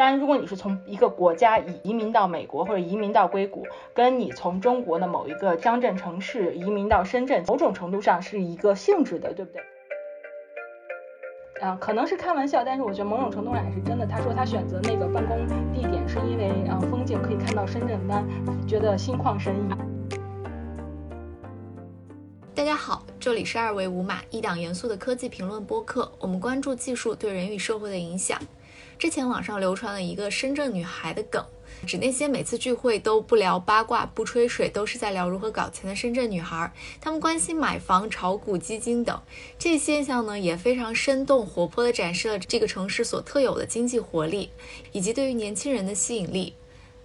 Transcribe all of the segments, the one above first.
当然，如果你是从一个国家移移民到美国或者移民到硅谷，跟你从中国的某一个乡镇城市移民到深圳，某种程度上是一个性质的，对不对？啊，可能是开玩笑，但是我觉得某种程度上也是真的。他说他选择那个办公地点是因为啊风景可以看到深圳湾，觉得心旷神怡。大家好，这里是二维五码，一档严肃的科技评论播客。我们关注技术对人与社会的影响。之前网上流传了一个深圳女孩的梗，指那些每次聚会都不聊八卦、不吹水，都是在聊如何搞钱的深圳女孩。她们关心买房、炒股、基金等这现象呢，也非常生动活泼地展示了这个城市所特有的经济活力，以及对于年轻人的吸引力。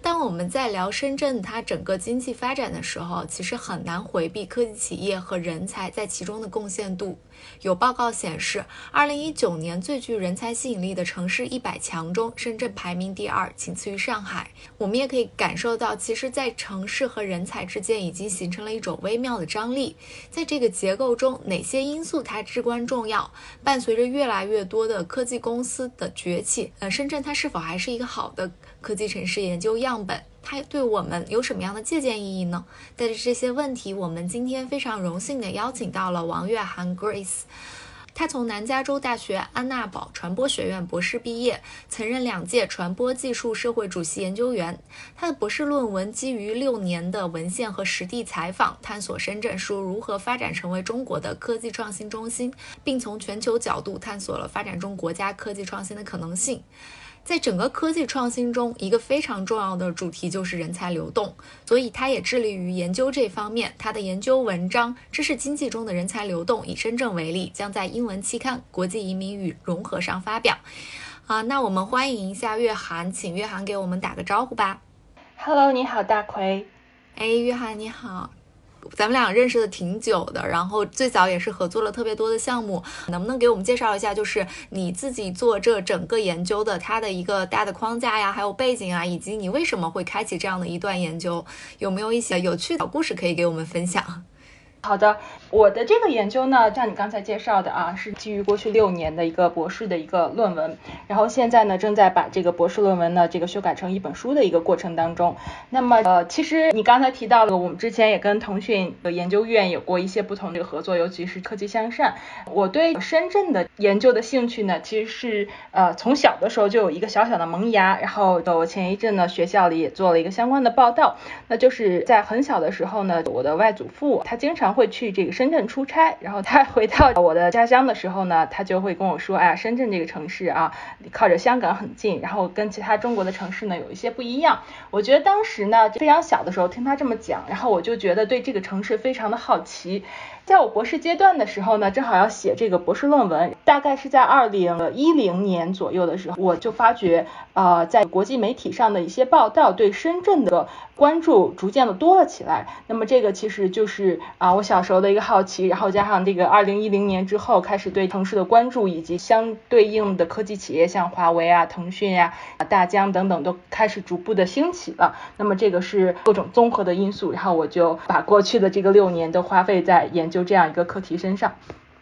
当我们在聊深圳它整个经济发展的时候，其实很难回避科技企业和人才在其中的贡献度。有报告显示，二零一九年最具人才吸引力的城市一百强中，深圳排名第二，仅次于上海。我们也可以感受到，其实，在城市和人才之间已经形成了一种微妙的张力。在这个结构中，哪些因素它至关重要？伴随着越来越多的科技公司的崛起，呃，深圳它是否还是一个好的科技城市研究样本？它对我们有什么样的借鉴意义呢？带着这些问题，我们今天非常荣幸地邀请到了王月涵 Grace。他从南加州大学安娜堡传播学院博士毕业，曾任两届传播技术社会主席研究员。他的博士论文基于六年的文献和实地采访，探索深圳说如何发展成为中国的科技创新中心，并从全球角度探索了发展中国家科技创新的可能性。在整个科技创新中，一个非常重要的主题就是人才流动，所以他也致力于研究这方面。他的研究文章《知识经济中的人才流动》以深圳为例，将在英文期刊《国际移民与融合》上发表。啊，那我们欢迎一下月涵，请月涵给我们打个招呼吧。Hello，你好，大奎。哎，月涵你好。咱们俩认识的挺久的，然后最早也是合作了特别多的项目，能不能给我们介绍一下，就是你自己做这整个研究的它的一个大的框架呀，还有背景啊，以及你为什么会开启这样的一段研究，有没有一些有趣的小故事可以给我们分享？好的，我的这个研究呢，像你刚才介绍的啊，是基于过去六年的一个博士的一个论文，然后现在呢，正在把这个博士论文呢，这个修改成一本书的一个过程当中。那么，呃，其实你刚才提到了，我们之前也跟腾讯的研究院有过一些不同的合作，尤其是科技向善。我对深圳的研究的兴趣呢，其实是呃从小的时候就有一个小小的萌芽，然后我前一阵呢，学校里也做了一个相关的报道，那就是在很小的时候呢，我的外祖父他经常。会去这个深圳出差，然后他回到我的家乡的时候呢，他就会跟我说，哎呀，深圳这个城市啊，靠着香港很近，然后跟其他中国的城市呢有一些不一样。我觉得当时呢非常小的时候听他这么讲，然后我就觉得对这个城市非常的好奇。在我博士阶段的时候呢，正好要写这个博士论文，大概是在二零一零年左右的时候，我就发觉，呃，在国际媒体上的一些报道对深圳的关注逐渐的多了起来。那么这个其实就是啊，我小时候的一个好奇，然后加上这个二零一零年之后开始对城市的关注，以及相对应的科技企业，像华为啊、腾讯呀、大疆等等都开始逐步的兴起了。那么这个是各种综合的因素，然后我就把过去的这个六年都花费在研究。就这样一个课题身上，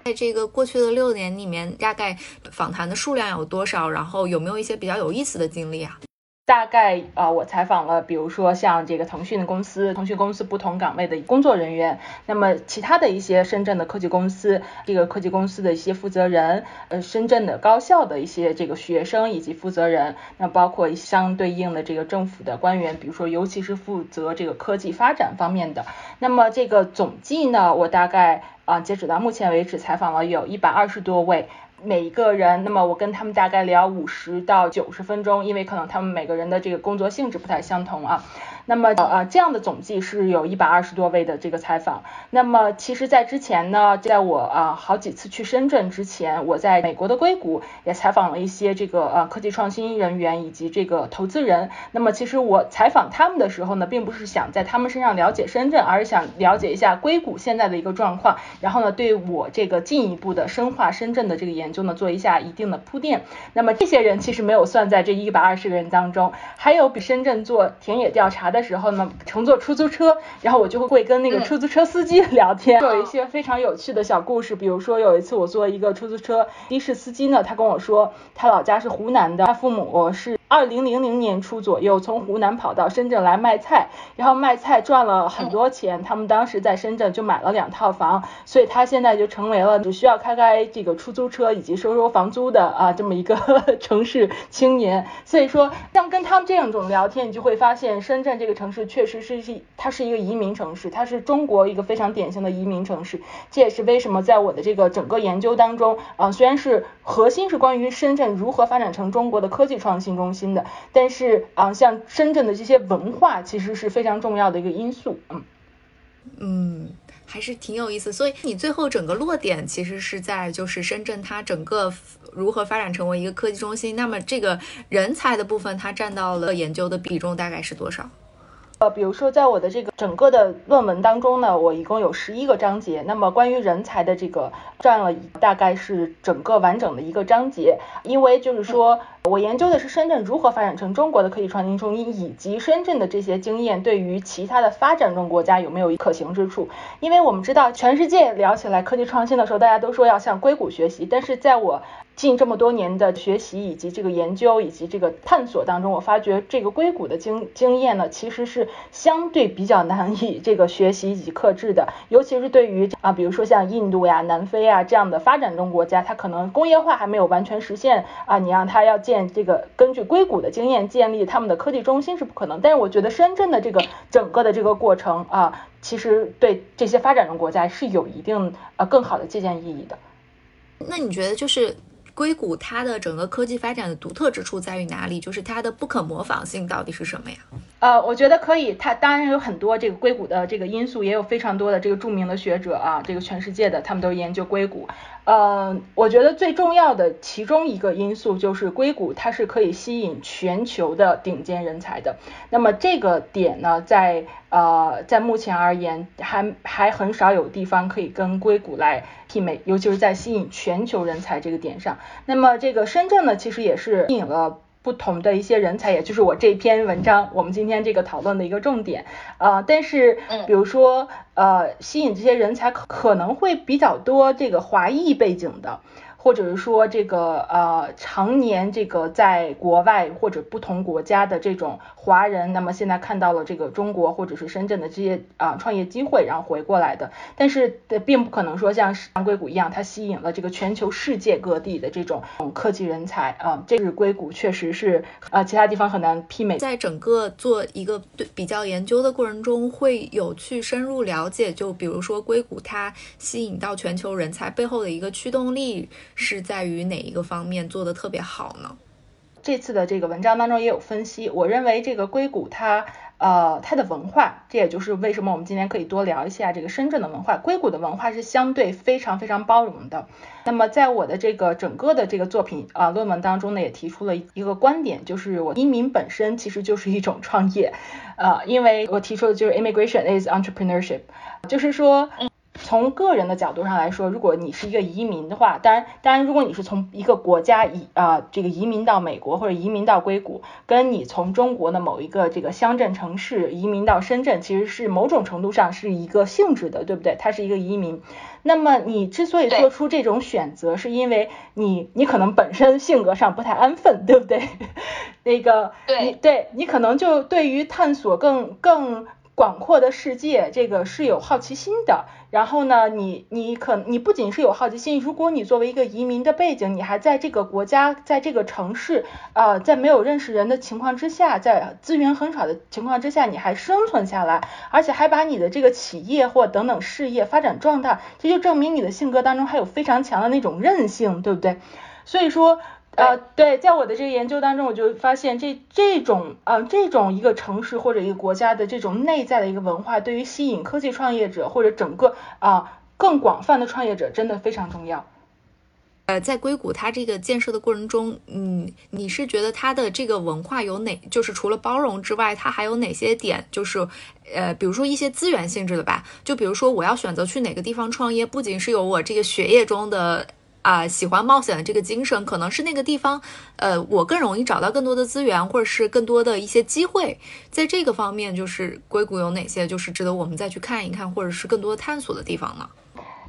在这个过去的六年里面，大概访谈的数量有多少？然后有没有一些比较有意思的经历啊？大概啊，我采访了，比如说像这个腾讯的公司，腾讯公司不同岗位的工作人员，那么其他的一些深圳的科技公司，这个科技公司的一些负责人，呃，深圳的高校的一些这个学生以及负责人，那包括相对应的这个政府的官员，比如说尤其是负责这个科技发展方面的，那么这个总计呢，我大概啊，截止到目前为止采访了有一百二十多位。每一个人，那么我跟他们大概聊五十到九十分钟，因为可能他们每个人的这个工作性质不太相同啊。那么呃这样的总计是有一百二十多位的这个采访。那么其实，在之前呢，在我啊好几次去深圳之前，我在美国的硅谷也采访了一些这个呃科技创新人员以及这个投资人。那么其实我采访他们的时候呢，并不是想在他们身上了解深圳，而是想了解一下硅谷现在的一个状况，然后呢，对我这个进一步的深化深圳的这个研究呢，做一下一定的铺垫。那么这些人其实没有算在这一百二十个人当中，还有比深圳做田野调查。的时候呢，乘坐出租车，然后我就会跟那个出租车司机 聊天，有一些非常有趣的小故事。比如说有一次我坐一个出租车的士司机呢，他跟我说他老家是湖南的，他父母是。二零零零年初左右从湖南跑到深圳来卖菜，然后卖菜赚了很多钱。他们当时在深圳就买了两套房，所以他现在就成为了只需要开开这个出租车以及收收房租的啊这么一个 城市青年。所以说，像跟他们这样种聊天，你就会发现深圳这个城市确实是是它是一个移民城市，它是中国一个非常典型的移民城市。这也是为什么在我的这个整个研究当中啊，虽然是核心是关于深圳如何发展成中国的科技创新中心的，但是啊，像深圳的这些文化其实是非常重要的一个因素，嗯嗯，还是挺有意思。所以你最后整个落点其实是在就是深圳它整个如何发展成为一个科技中心。那么这个人才的部分它占到了研究的比重大概是多少？呃，比如说，在我的这个整个的论文当中呢，我一共有十一个章节。那么关于人才的这个占了大概是整个完整的一个章节，因为就是说我研究的是深圳如何发展成中国的科技创新中心，以及深圳的这些经验对于其他的发展中国家有没有可行之处。因为我们知道，全世界聊起来科技创新的时候，大家都说要向硅谷学习，但是在我近这么多年的学习以及这个研究以及这个探索当中，我发觉这个硅谷的经经验呢，其实是相对比较难以这个学习以及克制的，尤其是对于啊，比如说像印度呀、南非啊这样的发展中国家，它可能工业化还没有完全实现啊，你让它要建这个根据硅谷的经验建立他们的科技中心是不可能。但是我觉得深圳的这个整个的这个过程啊，其实对这些发展中国家是有一定呃更好的借鉴意义的。那你觉得就是？硅谷它的整个科技发展的独特之处在于哪里？就是它的不可模仿性到底是什么呀？呃，我觉得可以，它当然有很多这个硅谷的这个因素，也有非常多的这个著名的学者啊，这个全世界的他们都研究硅谷。呃，我觉得最重要的其中一个因素就是硅谷它是可以吸引全球的顶尖人才的。那么这个点呢，在呃在目前而言，还还很少有地方可以跟硅谷来媲美，尤其是在吸引全球人才这个点上。那么这个深圳呢，其实也是吸引了。不同的一些人才，也就是我这篇文章，我们今天这个讨论的一个重点啊。但是，比如说，呃，吸引这些人才可可能会比较多这个华裔背景的。或者是说这个呃常年这个在国外或者不同国家的这种华人，那么现在看到了这个中国或者是深圳的这些啊创业机会，然后回过来的，但是并不可能说像像硅谷一样，它吸引了这个全球世界各地的这种科技人才啊，这是硅谷确实是啊其他地方很难媲美。在整个做一个对比较研究的过程中，会有去深入了解，就比如说硅谷它吸引到全球人才背后的一个驱动力。是在于哪一个方面做的特别好呢？这次的这个文章当中也有分析，我认为这个硅谷它呃它的文化，这也就是为什么我们今天可以多聊一下这个深圳的文化。硅谷的文化是相对非常非常包容的。那么在我的这个整个的这个作品啊论文当中呢，也提出了一个观点，就是我移民本身其实就是一种创业，呃，因为我提出的就是 immigration is entrepreneurship，就是说。从个人的角度上来说，如果你是一个移民的话，当然，当然，如果你是从一个国家移啊这个移民到美国或者移民到硅谷，跟你从中国的某一个这个乡镇城市移民到深圳，其实是某种程度上是一个性质的，对不对？它是一个移民。那么你之所以做出这种选择，是因为你你可能本身性格上不太安分，对不对？那个，对，对你可能就对于探索更更。广阔的世界，这个是有好奇心的。然后呢，你你可你不仅是有好奇心，如果你作为一个移民的背景，你还在这个国家，在这个城市，啊，在没有认识人的情况之下，在资源很少的情况之下，你还生存下来，而且还把你的这个企业或等等事业发展壮大，这就证明你的性格当中还有非常强的那种韧性，对不对？所以说。呃，对，在我的这个研究当中，我就发现这这种呃这种一个城市或者一个国家的这种内在的一个文化，对于吸引科技创业者或者整个啊更广泛的创业者，真的非常重要。呃，在硅谷它这个建设的过程中，嗯，你是觉得它的这个文化有哪，就是除了包容之外，它还有哪些点？就是呃，比如说一些资源性质的吧，就比如说我要选择去哪个地方创业，不仅是有我这个学业中的。啊，喜欢冒险的这个精神，可能是那个地方，呃，我更容易找到更多的资源，或者是更多的一些机会。在这个方面，就是硅谷有哪些就是值得我们再去看一看，或者是更多探索的地方呢？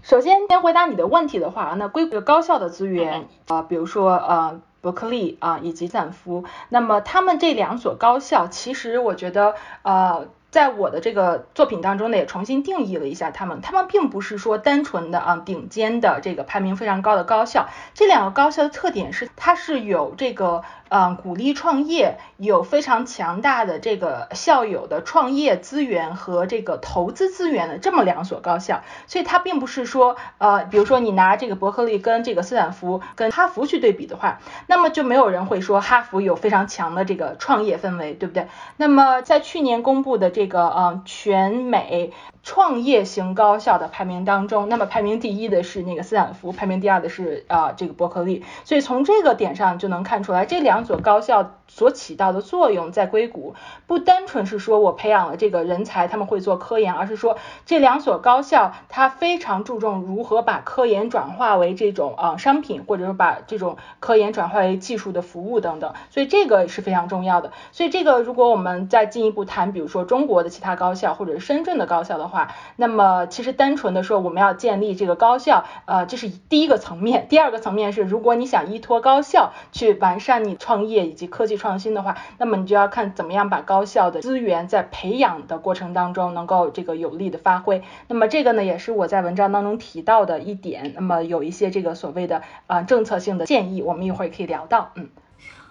首先，先回答你的问题的话，那硅谷高校的资源啊，比如说呃。伯克利啊以及斯坦福。那么他们这两所高校，其实我觉得呃。在我的这个作品当中呢，也重新定义了一下他们。他们并不是说单纯的啊顶尖的这个排名非常高的高校。这两个高校的特点是，它是有这个。嗯，鼓励创业，有非常强大的这个校友的创业资源和这个投资资源的这么两所高校，所以它并不是说，呃，比如说你拿这个伯克利跟这个斯坦福跟哈佛去对比的话，那么就没有人会说哈佛有非常强的这个创业氛围，对不对？那么在去年公布的这个呃全美创业型高校的排名当中，那么排名第一的是那个斯坦福，排名第二的是啊这个伯克利，所以从这个点上就能看出来这两。两所高校。所起到的作用在硅谷，不单纯是说我培养了这个人才，他们会做科研，而是说这两所高校它非常注重如何把科研转化为这种啊商品，或者说把这种科研转化为技术的服务等等，所以这个是非常重要的。所以这个如果我们再进一步谈，比如说中国的其他高校或者是深圳的高校的话，那么其实单纯的说我们要建立这个高校，呃，这是第一个层面。第二个层面是，如果你想依托高校去完善你创业以及科技。创创新的话，那么你就要看怎么样把高校的资源在培养的过程当中能够这个有力的发挥。那么这个呢，也是我在文章当中提到的一点。那么有一些这个所谓的啊政策性的建议，我们一会儿也可以聊到。嗯，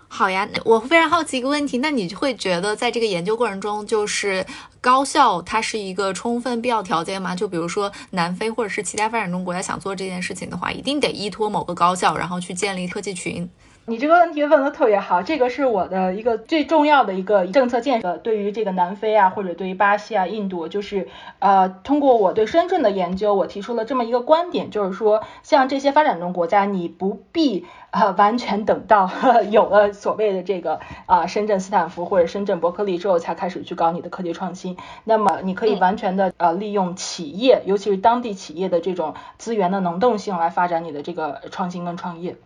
好呀，我非常好奇一个问题，那你会觉得在这个研究过程中，就是高校它是一个充分必要条件吗？就比如说南非或者是其他发展中国家想做这件事情的话，一定得依托某个高校，然后去建立科技群。你这个问题问的特别好，这个是我的一个最重要的一个政策建设。对于这个南非啊，或者对于巴西啊、印度，就是呃，通过我对深圳的研究，我提出了这么一个观点，就是说，像这些发展中国家，你不必啊完全等到 有了所谓的这个啊深圳斯坦福或者深圳伯克利之后，才开始去搞你的科技创新。那么你可以完全的呃利用企业，尤其是当地企业的这种资源的能动性来发展你的这个创新跟创业。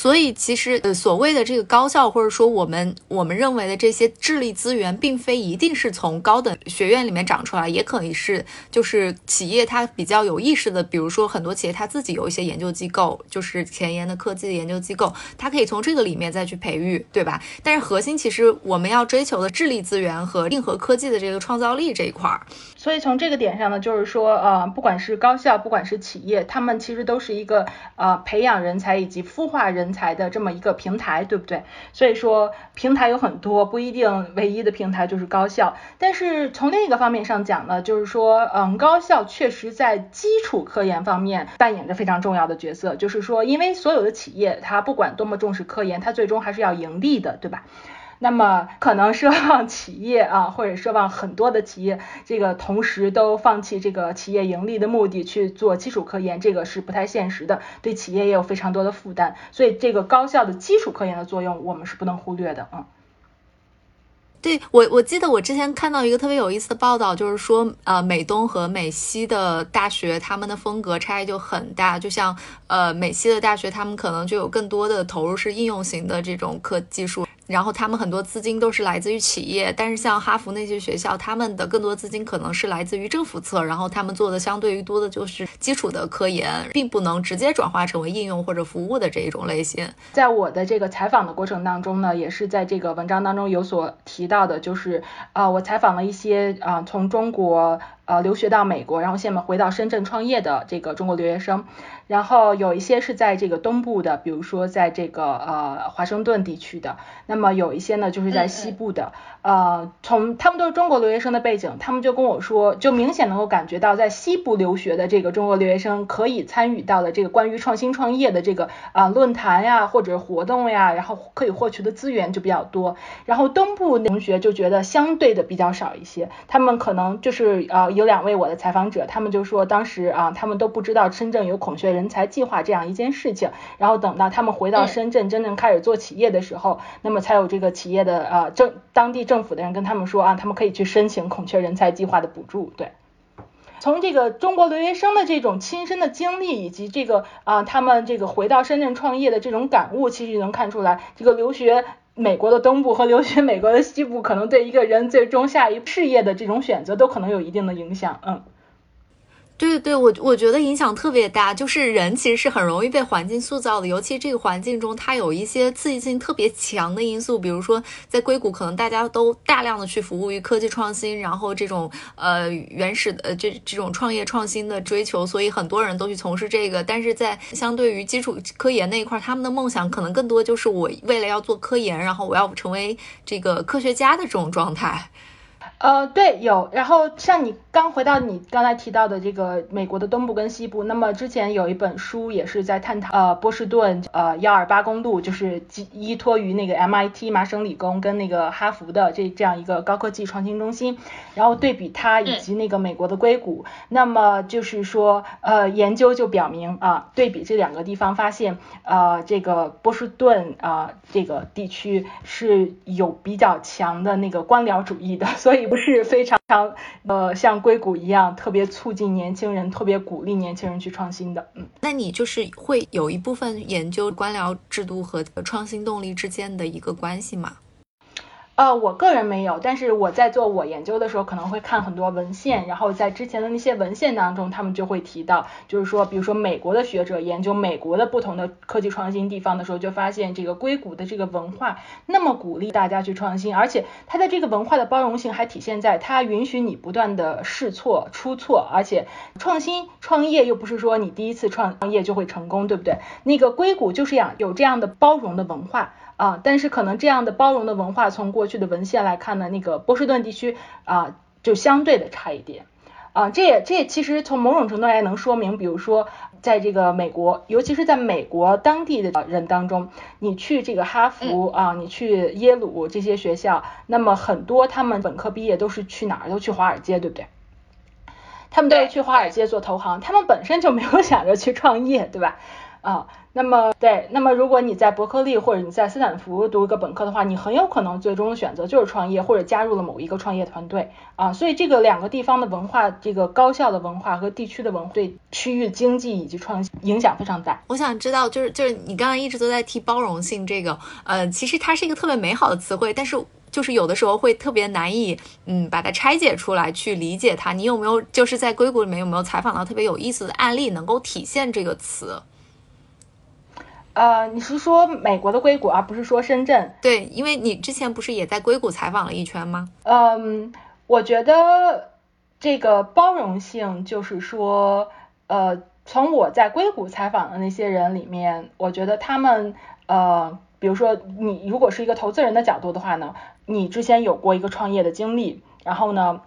所以，其实呃，所谓的这个高校，或者说我们我们认为的这些智力资源，并非一定是从高等学院里面长出来，也可以是就是企业它比较有意识的，比如说很多企业它自己有一些研究机构，就是前沿的科技的研究机构，它可以从这个里面再去培育，对吧？但是核心其实我们要追求的智力资源和硬核科技的这个创造力这一块儿。所以从这个点上呢，就是说呃，不管是高校，不管是企业，他们其实都是一个呃培养人才以及孵化人。人才的这么一个平台，对不对？所以说平台有很多，不一定唯一的平台就是高校。但是从另一个方面上讲呢，就是说，嗯，高校确实在基础科研方面扮演着非常重要的角色。就是说，因为所有的企业，它不管多么重视科研，它最终还是要盈利的，对吧？那么可能奢望企业啊，或者奢望很多的企业，这个同时都放弃这个企业盈利的目的去做基础科研，这个是不太现实的，对企业也有非常多的负担。所以这个高校的基础科研的作用，我们是不能忽略的，嗯。对我，我记得我之前看到一个特别有意思的报道，就是说，呃，美东和美西的大学，他们的风格差异就很大。就像，呃，美西的大学，他们可能就有更多的投入是应用型的这种科技术。然后他们很多资金都是来自于企业，但是像哈佛那些学校，他们的更多资金可能是来自于政府侧，然后他们做的相对于多的就是基础的科研，并不能直接转化成为应用或者服务的这一种类型。在我的这个采访的过程当中呢，也是在这个文章当中有所提到的，就是啊，我采访了一些啊从中国。呃，留学到美国，然后现在回到深圳创业的这个中国留学生，然后有一些是在这个东部的，比如说在这个呃华盛顿地区的，那么有一些呢就是在西部的，呃，从他们都是中国留学生的背景，他们就跟我说，就明显能够感觉到在西部留学的这个中国留学生可以参与到的这个关于创新创业的这个啊论坛呀或者活动呀，然后可以获取的资源就比较多，然后东部同学就觉得相对的比较少一些，他们可能就是呃。有两位我的采访者，他们就说当时啊，他们都不知道深圳有孔雀人才计划这样一件事情，然后等到他们回到深圳真正开始做企业的时候，那么才有这个企业的啊政当地政政府的人跟他们说啊，他们可以去申请孔雀人才计划的补助。对，从这个中国留学生的这种亲身的经历以及这个啊他们这个回到深圳创业的这种感悟，其实能看出来这个留学。美国的东部和留学美国的西部，可能对一个人最终下一事业的这种选择都可能有一定的影响。嗯，对对，我我觉得影响特别大，就是人其实是很容易被环境塑造的，尤其这个环境中它有一些刺激性特别强的因素，比如说在硅谷，可能大家都大量的去服务于科技创新，然后这种呃原始的这这种创业创新的追求，所以很多人都去从事这个，但是在相对于基础科研那一块，他们的梦想可能更多就是我为了要做科研，然后我要成为这个科学家的这种状态。呃，对，有。然后像你刚回到你刚才提到的这个美国的东部跟西部，那么之前有一本书也是在探讨呃波士顿呃幺二八公路，就是依托于那个 MIT 麻省理工跟那个哈佛的这这样一个高科技创新中心，然后对比它以及那个美国的硅谷，那么就是说呃研究就表明啊，对比这两个地方发现呃这个波士顿啊这个地区是有比较强的那个官僚主义的，所以。不是非常像呃像硅谷一样特别促进年轻人，特别鼓励年轻人去创新的。嗯，那你就是会有一部分研究官僚制度和创新动力之间的一个关系吗？呃，我个人没有，但是我在做我研究的时候，可能会看很多文献，然后在之前的那些文献当中，他们就会提到，就是说，比如说美国的学者研究美国的不同的科技创新地方的时候，就发现这个硅谷的这个文化那么鼓励大家去创新，而且它的这个文化的包容性还体现在它允许你不断的试错、出错，而且创新创业又不是说你第一次创业就会成功，对不对？那个硅谷就是样有这样的包容的文化。啊，但是可能这样的包容的文化，从过去的文献来看呢，那个波士顿地区啊，就相对的差一点。啊，这也这也其实从某种程度来能说明，比如说在这个美国，尤其是在美国当地的人当中，你去这个哈佛啊，你去耶鲁这些学校，那么很多他们本科毕业都是去哪儿？都去华尔街，对不对？他们都是去华尔街做投行，他们本身就没有想着去创业，对吧？啊。那么对，那么如果你在伯克利或者你在斯坦福读一个本科的话，你很有可能最终的选择就是创业或者加入了某一个创业团队啊。所以这个两个地方的文化，这个高校的文化和地区的文化对区域经济以及创新影响非常大。我想知道，就是就是你刚才一直都在提包容性这个，呃，其实它是一个特别美好的词汇，但是就是有的时候会特别难以嗯把它拆解出来去理解它。你有没有就是在硅谷里面有没有采访到特别有意思的案例，能够体现这个词？呃，你是说美国的硅谷，而不是说深圳？对，因为你之前不是也在硅谷采访了一圈吗？嗯，我觉得这个包容性，就是说，呃，从我在硅谷采访的那些人里面，我觉得他们，呃，比如说你如果是一个投资人的角度的话呢，你之前有过一个创业的经历，然后呢，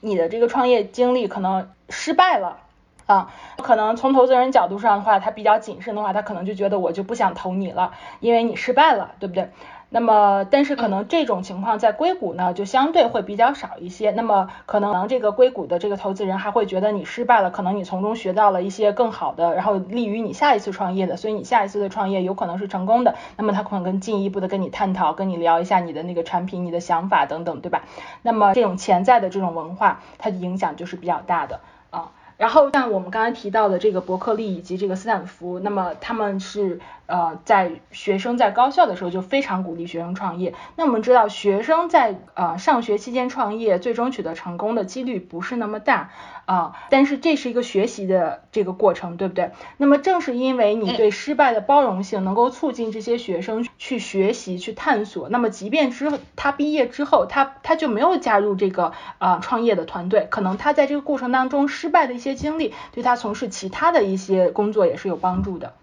你的这个创业经历可能失败了。啊，可能从投资人角度上的话，他比较谨慎的话，他可能就觉得我就不想投你了，因为你失败了，对不对？那么，但是可能这种情况在硅谷呢，就相对会比较少一些。那么，可能这个硅谷的这个投资人还会觉得你失败了，可能你从中学到了一些更好的，然后利于你下一次创业的，所以你下一次的创业有可能是成功的。那么他可能更进一步的跟你探讨，跟你聊一下你的那个产品、你的想法等等，对吧？那么这种潜在的这种文化，它的影响就是比较大的啊。然后像我们刚才提到的这个伯克利以及这个斯坦福，那么他们是呃在学生在高校的时候就非常鼓励学生创业。那我们知道学生在呃上学期间创业，最终取得成功的几率不是那么大。啊，但是这是一个学习的这个过程，对不对？那么正是因为你对失败的包容性，能够促进这些学生去学习、去探索。那么即便之后他毕业之后，他他就没有加入这个啊创业的团队，可能他在这个过程当中失败的一些经历，对他从事其他的一些工作也是有帮助的。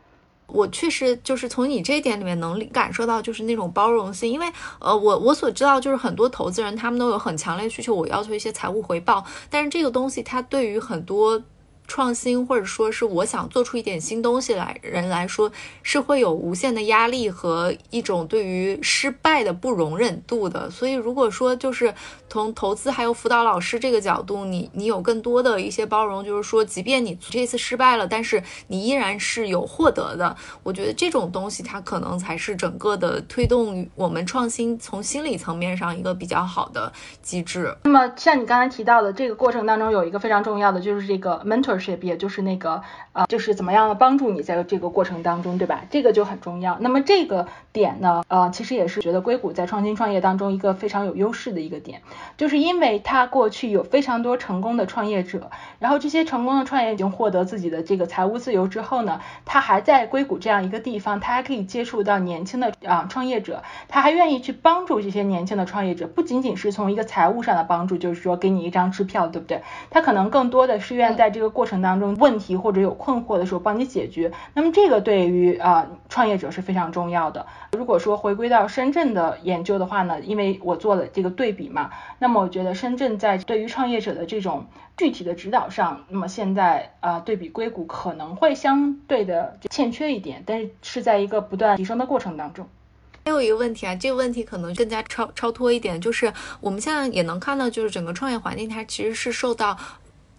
我确实就是从你这一点里面能感受到，就是那种包容性，因为呃，我我所知道就是很多投资人他们都有很强烈需求，我要求一些财务回报，但是这个东西它对于很多。创新或者说是我想做出一点新东西来，人来说是会有无限的压力和一种对于失败的不容忍度的。所以如果说就是从投资还有辅导老师这个角度，你你有更多的一些包容，就是说即便你这次失败了，但是你依然是有获得的。我觉得这种东西它可能才是整个的推动我们创新从心理层面上一个比较好的机制。那么像你刚才提到的这个过程当中有一个非常重要的就是这个 mentor。mentorship，也就是那个啊，就是怎么样帮助你在这个过程当中，对吧？这个就很重要。那么这个点呢，呃，其实也是觉得硅谷在创新创业当中一个非常有优势的一个点，就是因为它过去有非常多成功的创业者，然后这些成功的创业已经获得自己的这个财务自由之后呢，他还在硅谷这样一个地方，他还可以接触到年轻的啊创业者，他还愿意去帮助这些年轻的创业者，不仅仅是从一个财务上的帮助，就是说给你一张支票，对不对？他可能更多的是愿在这个过过程当中问题或者有困惑的时候帮你解决。那么这个对于啊创业者是非常重要的。如果说回归到深圳的研究的话呢，因为我做了这个对比嘛，那么我觉得深圳在对于创业者的这种具体的指导上，那么现在啊对比硅谷可能会相对的欠缺一点，但是是在一个不断提升的过程当中。还有一个问题啊，这个问题可能更加超超脱一点，就是我们现在也能看到，就是整个创业环境它其实是受到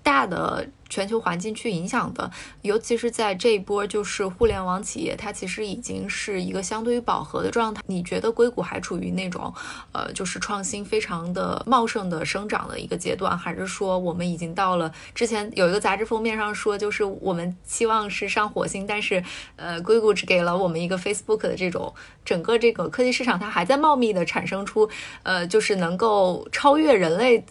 大的。全球环境去影响的，尤其是在这一波，就是互联网企业，它其实已经是一个相对于饱和的状态。你觉得硅谷还处于那种，呃，就是创新非常的茂盛的生长的一个阶段，还是说我们已经到了之前有一个杂志封面上说，就是我们期望是上火星，但是，呃，硅谷只给了我们一个 Facebook 的这种整个这个科技市场，它还在茂密的产生出，呃，就是能够超越人类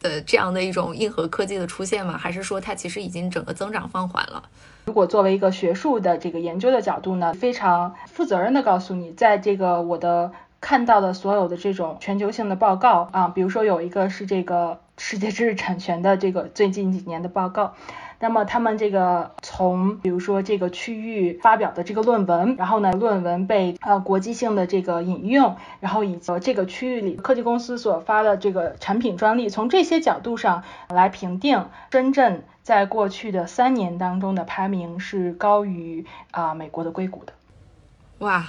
的这样的一种硬核科技的出现吗？还是说它其实？已经整个增长放缓了。如果作为一个学术的这个研究的角度呢，非常负责任的告诉你，在这个我的看到的所有的这种全球性的报告啊，比如说有一个是这个世界知识产权的这个最近几年的报告。那么他们这个从比如说这个区域发表的这个论文，然后呢论文被呃国际性的这个引用，然后以及这个区域里科技公司所发的这个产品专利，从这些角度上来评定，深圳在过去的三年当中的排名是高于啊美国的硅谷的。哇，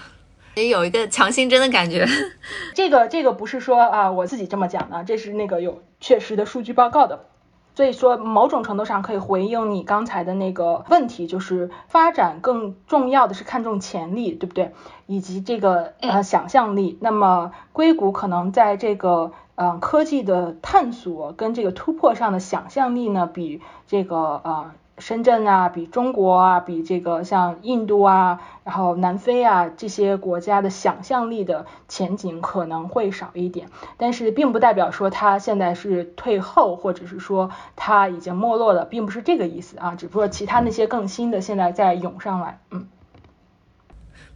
也有一个强心针的感觉。这个这个不是说啊我自己这么讲的，这是那个有确实的数据报告的。所以说，某种程度上可以回应你刚才的那个问题，就是发展更重要的是看重潜力，对不对？以及这个呃想象力。那么硅谷可能在这个呃科技的探索跟这个突破上的想象力呢，比这个呃。深圳啊，比中国啊，比这个像印度啊，然后南非啊这些国家的想象力的前景可能会少一点，但是并不代表说它现在是退后，或者是说它已经没落了，并不是这个意思啊，只不过其他那些更新的现在在涌上来，嗯。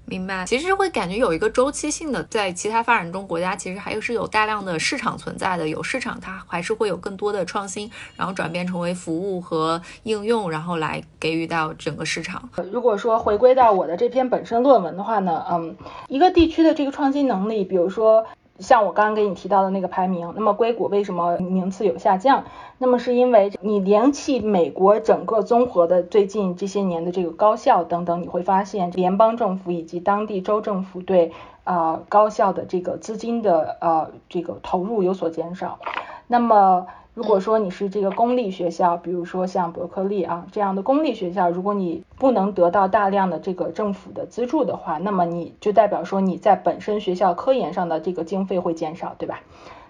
明白，其实会感觉有一个周期性的，在其他发展中国家，其实还是有大量的市场存在的，有市场它还是会有更多的创新，然后转变成为服务和应用，然后来给予到整个市场。如果说回归到我的这篇本身论文的话呢，嗯，一个地区的这个创新能力，比如说。像我刚刚给你提到的那个排名，那么硅谷为什么名次有下降？那么是因为你联系美国整个综合的最近这些年的这个高校等等，你会发现联邦政府以及当地州政府对啊高校的这个资金的呃这个投入有所减少。那么如果说你是这个公立学校，比如说像伯克利啊这样的公立学校，如果你不能得到大量的这个政府的资助的话，那么你就代表说你在本身学校科研上的这个经费会减少，对吧？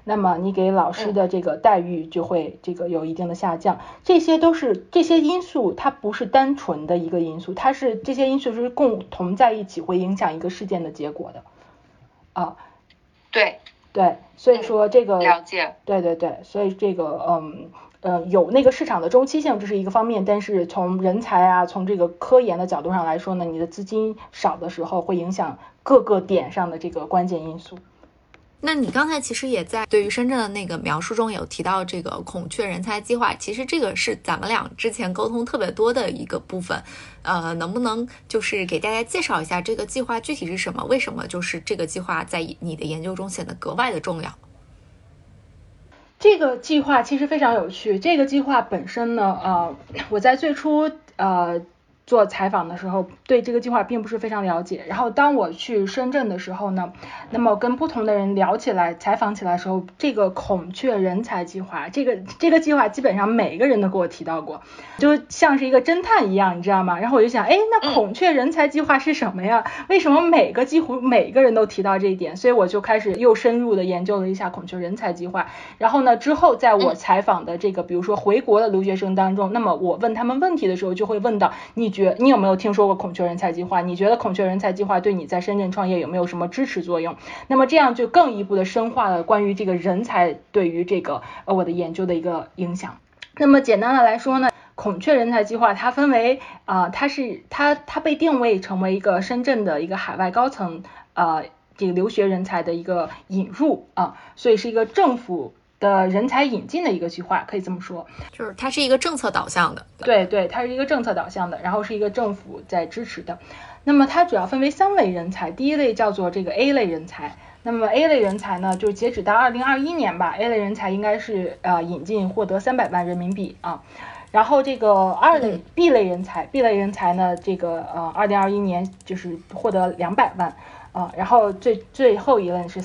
那么你给老师的这个待遇就会这个有一定的下降，这些都是这些因素，它不是单纯的一个因素，它是这些因素是共同在一起会影响一个事件的结果的啊。对。对，所以说这个了解，对对对，所以这个嗯呃有那个市场的周期性，这是一个方面，但是从人才啊，从这个科研的角度上来说呢，你的资金少的时候会影响各个点上的这个关键因素。那你刚才其实也在对于深圳的那个描述中有提到这个孔雀人才计划，其实这个是咱们俩之前沟通特别多的一个部分，呃，能不能就是给大家介绍一下这个计划具体是什么？为什么就是这个计划在你的研究中显得格外的重要？这个计划其实非常有趣，这个计划本身呢，呃，我在最初呃。做采访的时候，对这个计划并不是非常了解。然后当我去深圳的时候呢，那么跟不同的人聊起来、采访起来的时候，这个孔雀人才计划，这个这个计划基本上每个人都给我提到过，就像是一个侦探一样，你知道吗？然后我就想，哎，那孔雀人才计划是什么呀？为什么每个几乎每个人都提到这一点？所以我就开始又深入的研究了一下孔雀人才计划。然后呢，之后在我采访的这个，比如说回国的留学生当中，那么我问他们问题的时候，就会问到你。觉你有没有听说过孔雀人才计划？你觉得孔雀人才计划对你在深圳创业有没有什么支持作用？那么这样就更一步的深化了关于这个人才对于这个呃我的研究的一个影响。那么简单的来说呢，孔雀人才计划它分为啊，它是它它被定位成为一个深圳的一个海外高层呃这个留学人才的一个引入啊，所以是一个政府。的人才引进的一个计划，可以这么说，就是它是一个政策导向的。对对，它是一个政策导向的，然后是一个政府在支持的。那么它主要分为三类人才，第一类叫做这个 A 类人才。那么 A 类人才呢，就是截止到二零二一年吧，A 类人才应该是呃引进获得三百万人民币啊。然后这个二类 B 类人才，B 类人才呢，这个呃二零二一年就是获得两百万啊。然后最最后一类是。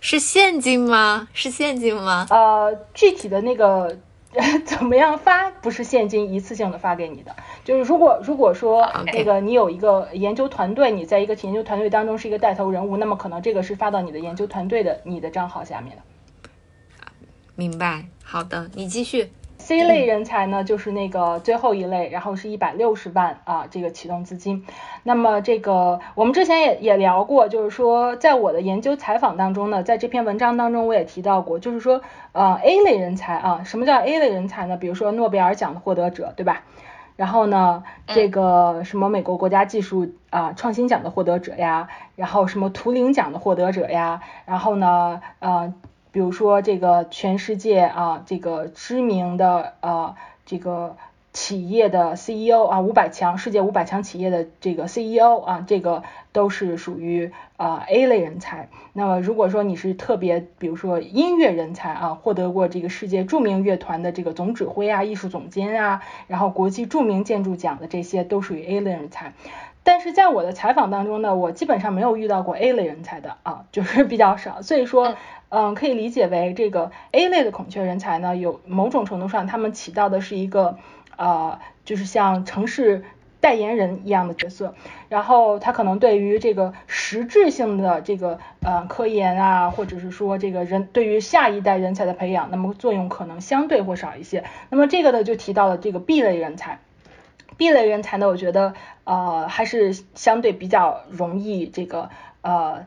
是现金吗？是现金吗？呃，具体的那个 怎么样发？不是现金一次性的发给你的，就是如果如果说那个你有一个研究团队，你在一个研究团队当中是一个带头人物，那么可能这个是发到你的研究团队的你的账号下面的。明白，好的，你继续。C 类人才呢，就是那个最后一类，然后是一百六十万啊，这个启动资金。那么这个我们之前也也聊过，就是说在我的研究采访当中呢，在这篇文章当中我也提到过，就是说呃 A 类人才啊，什么叫 A 类人才呢？比如说诺贝尔奖的获得者，对吧？然后呢，这个什么美国国家技术啊创新奖的获得者呀，然后什么图灵奖的获得者呀，然后呢呃。比如说这个全世界啊，这个知名的呃这个企业的 CEO 啊，五百强世界五百强企业的这个 CEO 啊，这个都是属于啊 A 类人才。那么如果说你是特别，比如说音乐人才啊，获得过这个世界著名乐团的这个总指挥啊、艺术总监啊，然后国际著名建筑奖的这些都属于 A 类人才。但是在我的采访当中呢，我基本上没有遇到过 A 类人才的啊，就是比较少。所以说。嗯，可以理解为这个 A 类的孔雀人才呢，有某种程度上，他们起到的是一个呃，就是像城市代言人一样的角色。然后他可能对于这个实质性的这个呃科研啊，或者是说这个人对于下一代人才的培养，那么作用可能相对会少一些。那么这个呢，就提到了这个 B 类人才。B 类人才呢，我觉得呃还是相对比较容易这个呃。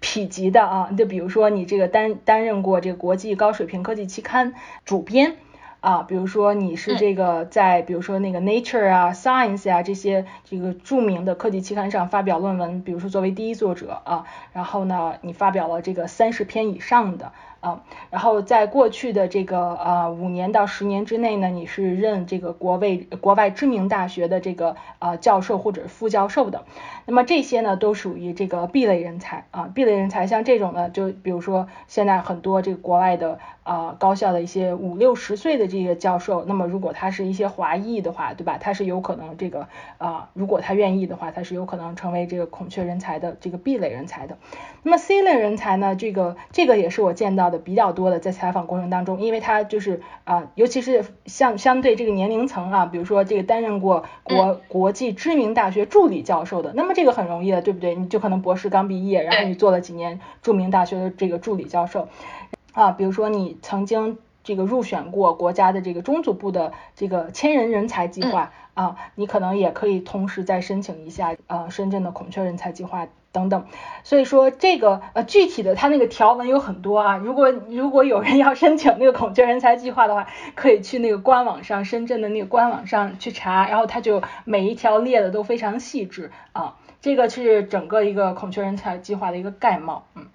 匹级的啊，就比如说你这个担担任过这个国际高水平科技期刊主编啊，比如说你是这个在比如说那个 Nature 啊、Science 啊这些这个著名的科技期刊上发表论文，比如说作为第一作者啊，然后呢你发表了这个三十篇以上的。啊，然后在过去的这个呃五年到十年之内呢，你是任这个国外国外知名大学的这个呃教授或者副教授的，那么这些呢都属于这个 B 类人才啊，B 类人才像这种呢，就比如说现在很多这个国外的啊高校的一些五六十岁的这些教授，那么如果他是一些华裔的话，对吧？他是有可能这个啊，如果他愿意的话，他是有可能成为这个孔雀人才的这个 B 类人才的。那么 C 类人才呢，这个这个也是我见到。的比较多的，在采访过程当中，因为他就是啊，尤其是相相对这个年龄层啊，比如说这个担任过国国际知名大学助理教授的，那么这个很容易的，对不对？你就可能博士刚毕业，然后你做了几年著名大学的这个助理教授啊，比如说你曾经这个入选过国家的这个中组部的这个千人人才计划啊，你可能也可以同时再申请一下呃深圳的孔雀人才计划。等等，所以说这个呃具体的它那个条文有很多啊。如果如果有人要申请那个孔雀人才计划的话，可以去那个官网上，深圳的那个官网上去查，然后它就每一条列的都非常细致啊。这个是整个一个孔雀人才计划的一个概貌，嗯。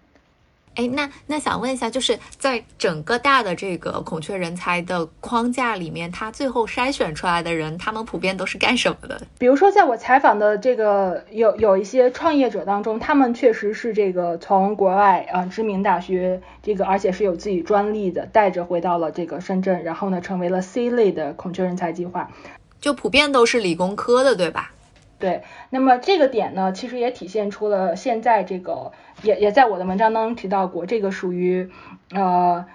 哎，那那想问一下，就是在整个大的这个孔雀人才的框架里面，他最后筛选出来的人，他们普遍都是干什么的？比如说，在我采访的这个有有一些创业者当中，他们确实是这个从国外啊知名大学这个，而且是有自己专利的，带着回到了这个深圳，然后呢，成为了 C 类的孔雀人才计划。就普遍都是理工科的，对吧？对，那么这个点呢，其实也体现出了现在这个，也也在我的文章当中提到过，这个属于呃。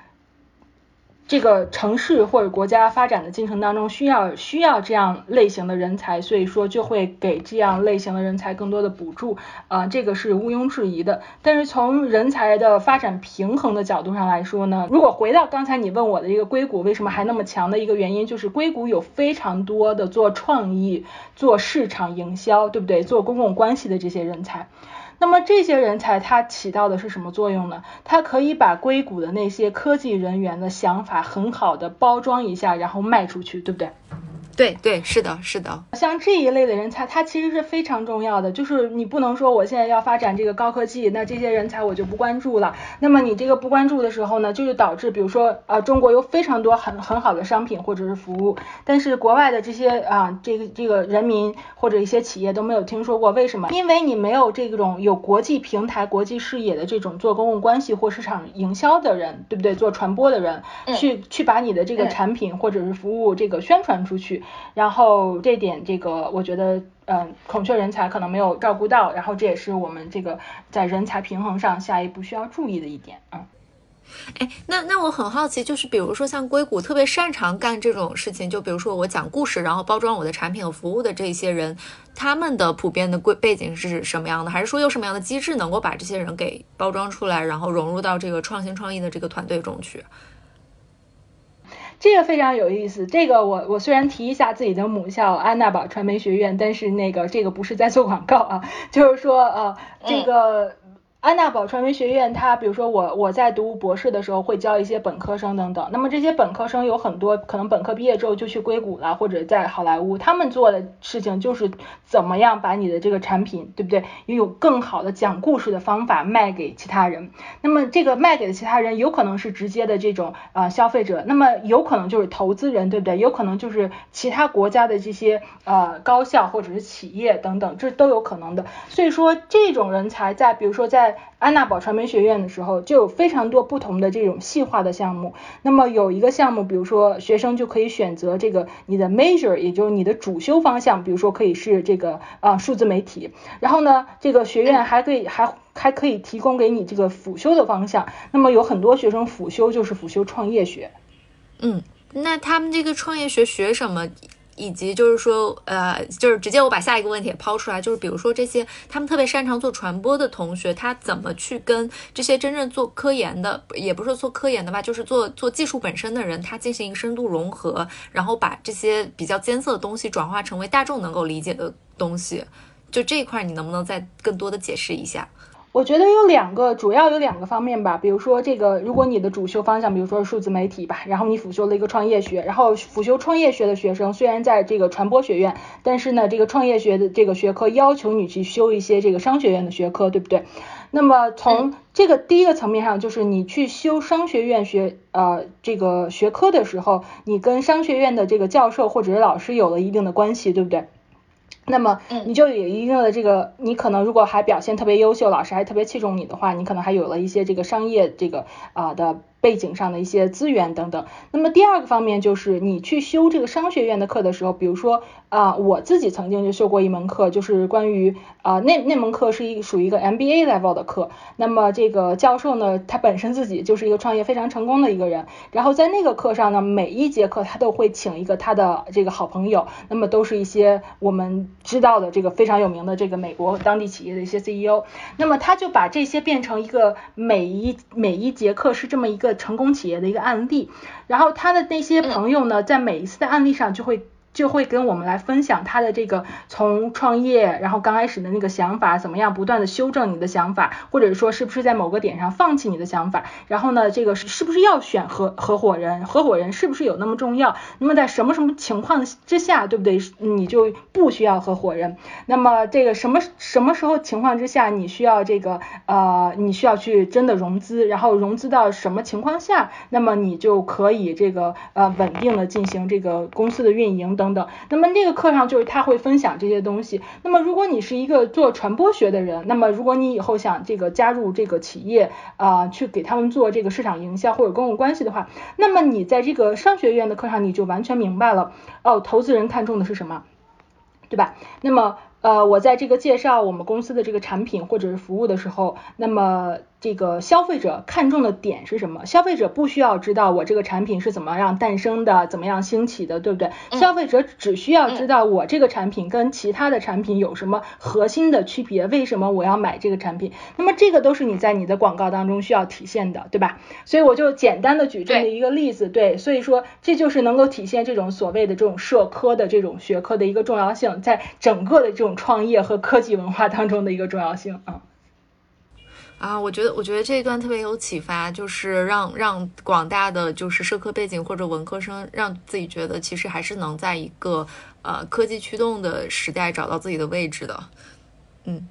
这个城市或者国家发展的进程当中，需要需要这样类型的人才，所以说就会给这样类型的人才更多的补助，啊，这个是毋庸置疑的。但是从人才的发展平衡的角度上来说呢，如果回到刚才你问我的这个硅谷为什么还那么强的一个原因，就是硅谷有非常多的做创意、做市场营销，对不对？做公共关系的这些人才。那么这些人才他起到的是什么作用呢？他可以把硅谷的那些科技人员的想法很好的包装一下，然后卖出去，对不对？对对，是的，是的。像这一类的人才，他其实是非常重要的。就是你不能说我现在要发展这个高科技，那这些人才我就不关注了。那么你这个不关注的时候呢，就是导致，比如说啊，中国有非常多很很好的商品或者是服务，但是国外的这些啊，这个这个人民或者一些企业都没有听说过。为什么？因为你没有这种有国际平台、国际视野的这种做公共关系或市场营销的人，对不对？做传播的人，去去把你的这个产品或者是服务这个宣传出去。然后这点，这个我觉得，嗯，孔雀人才可能没有照顾到，然后这也是我们这个在人才平衡上下一步需要注意的一点，嗯。哎，那那我很好奇，就是比如说像硅谷特别擅长干这种事情，就比如说我讲故事，然后包装我的产品和服务的这些人，他们的普遍的背背景是什么样的？还是说有什么样的机制能够把这些人给包装出来，然后融入到这个创新创意的这个团队中去？这个非常有意思，这个我我虽然提一下自己的母校安娜堡传媒学院，但是那个这个不是在做广告啊，就是说呃这个。安娜堡传媒学院，它比如说我我在读博士的时候会教一些本科生等等，那么这些本科生有很多可能本科毕业之后就去硅谷了，或者在好莱坞，他们做的事情就是怎么样把你的这个产品，对不对？有更好的讲故事的方法卖给其他人。那么这个卖给的其他人有可能是直接的这种啊消费者，那么有可能就是投资人，对不对？有可能就是其他国家的这些呃高校或者是企业等等，这都有可能的。所以说这种人才在比如说在安娜堡传媒学院的时候，就有非常多不同的这种细化的项目。那么有一个项目，比如说学生就可以选择这个你的 major，也就是你的主修方向，比如说可以是这个啊数字媒体。然后呢，这个学院还可以还还可以提供给你这个辅修的方向。那么有很多学生辅修就是辅修创业学。嗯，那他们这个创业学学什么？以及就是说，呃，就是直接我把下一个问题也抛出来，就是比如说这些他们特别擅长做传播的同学，他怎么去跟这些真正做科研的，也不是做科研的吧，就是做做技术本身的人，他进行一个深度融合，然后把这些比较艰涩的东西转化成为大众能够理解的东西，就这一块你能不能再更多的解释一下？我觉得有两个，主要有两个方面吧。比如说这个，如果你的主修方向，比如说是数字媒体吧，然后你辅修了一个创业学，然后辅修创业学的学生虽然在这个传播学院，但是呢，这个创业学的这个学科要求你去修一些这个商学院的学科，对不对？那么从这个第一个层面上，就是你去修商学院学呃这个学科的时候，你跟商学院的这个教授或者是老师有了一定的关系，对不对？那么你就有一定的这个，你可能如果还表现特别优秀，老师还特别器重你的话，你可能还有了一些这个商业这个啊的。背景上的一些资源等等。那么第二个方面就是你去修这个商学院的课的时候，比如说啊，我自己曾经就修过一门课，就是关于啊那那门课是一属于一个 MBA level 的课。那么这个教授呢，他本身自己就是一个创业非常成功的一个人。然后在那个课上呢，每一节课他都会请一个他的这个好朋友，那么都是一些我们知道的这个非常有名的这个美国当地企业的一些 CEO。那么他就把这些变成一个每一每一节课是这么一个。成功企业的一个案例，然后他的那些朋友呢，在每一次的案例上就会。就会跟我们来分享他的这个从创业，然后刚开始的那个想法怎么样，不断的修正你的想法，或者说是不是在某个点上放弃你的想法，然后呢，这个是是不是要选合合伙人，合伙人是不是有那么重要？那么在什么什么情况之下，对不对？你就不需要合伙人。那么这个什么什么时候情况之下你需要这个呃你需要去真的融资，然后融资到什么情况下，那么你就可以这个呃稳定的进行这个公司的运营等等。那么那个课上就是他会分享这些东西。那么如果你是一个做传播学的人，那么如果你以后想这个加入这个企业啊，去给他们做这个市场营销或者公共关系的话，那么你在这个商学院的课上你就完全明白了哦，投资人看重的是什么，对吧？那么呃，我在这个介绍我们公司的这个产品或者是服务的时候，那么。这个消费者看重的点是什么？消费者不需要知道我这个产品是怎么样诞生的，怎么样兴起的，对不对？消费者只需要知道我这个产品跟其他的产品有什么核心的区别，为什么我要买这个产品？那么这个都是你在你的广告当中需要体现的，对吧？所以我就简单的举这么一个例子，对，所以说这就是能够体现这种所谓的这种社科的这种学科的一个重要性，在整个的这种创业和科技文化当中的一个重要性啊。啊，我觉得我觉得这一段特别有启发，就是让让广大的就是社科背景或者文科生，让自己觉得其实还是能在一个呃科技驱动的时代找到自己的位置的。嗯，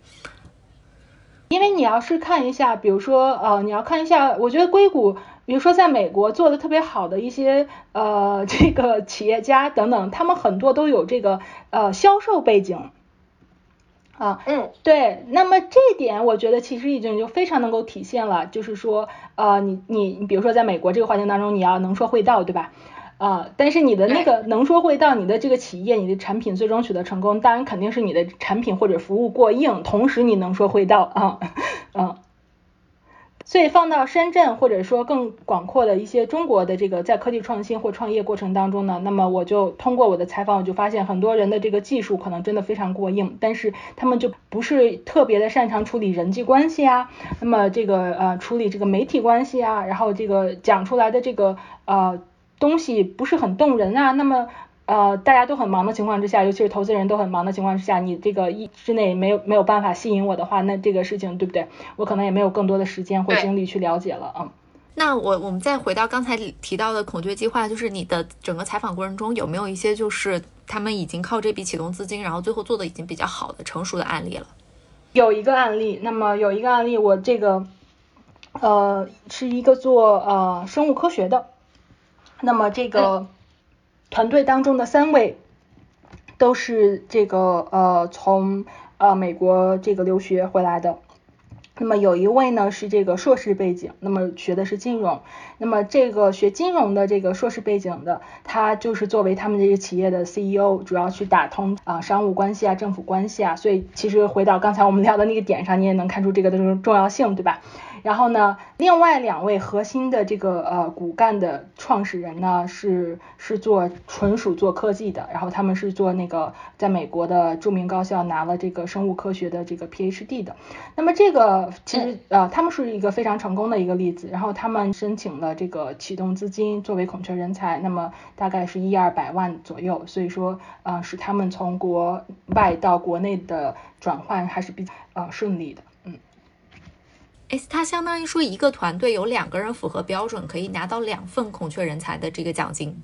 因为你要是看一下，比如说呃，你要看一下，我觉得硅谷，比如说在美国做的特别好的一些呃这个企业家等等，他们很多都有这个呃销售背景。啊，嗯，对，那么这一点我觉得其实已经就非常能够体现了，就是说，呃，你你你比如说在美国这个环境当中，你要能说会道，对吧？啊，但是你的那个能说会道，你的这个企业，你的产品最终取得成功，当然肯定是你的产品或者服务过硬，同时你能说会道啊，嗯。所以放到深圳，或者说更广阔的一些中国的这个在科技创新或创业过程当中呢，那么我就通过我的采访，我就发现很多人的这个技术可能真的非常过硬，但是他们就不是特别的擅长处理人际关系啊，那么这个呃处理这个媒体关系啊，然后这个讲出来的这个呃东西不是很动人啊，那么。呃，大家都很忙的情况之下，尤其是投资人都很忙的情况之下，你这个一之内没有没有办法吸引我的话，那这个事情对不对？我可能也没有更多的时间或精力去了解了嗯。那我我们再回到刚才提到的孔雀计划，就是你的整个采访过程中有没有一些就是他们已经靠这笔启动资金，然后最后做的已经比较好的成熟的案例了？有一个案例，那么有一个案例，我这个呃是一个做呃生物科学的，那么这个。团队当中的三位都是这个呃从呃美国这个留学回来的，那么有一位呢是这个硕士背景，那么学的是金融，那么这个学金融的这个硕士背景的，他就是作为他们这个企业的 CEO，主要去打通啊商务关系啊政府关系啊，所以其实回到刚才我们聊的那个点上，你也能看出这个的重要性，对吧？然后呢，另外两位核心的这个呃骨干的创始人呢，是是做纯属做科技的，然后他们是做那个在美国的著名高校拿了这个生物科学的这个 PhD 的。那么这个其实呃他们是一个非常成功的一个例子，然后他们申请了这个启动资金作为孔雀人才，那么大概是一二百万左右，所以说呃使他们从国外到国内的转换还是比较呃顺利的。哎，它相当于说一个团队有两个人符合标准，可以拿到两份孔雀人才的这个奖金。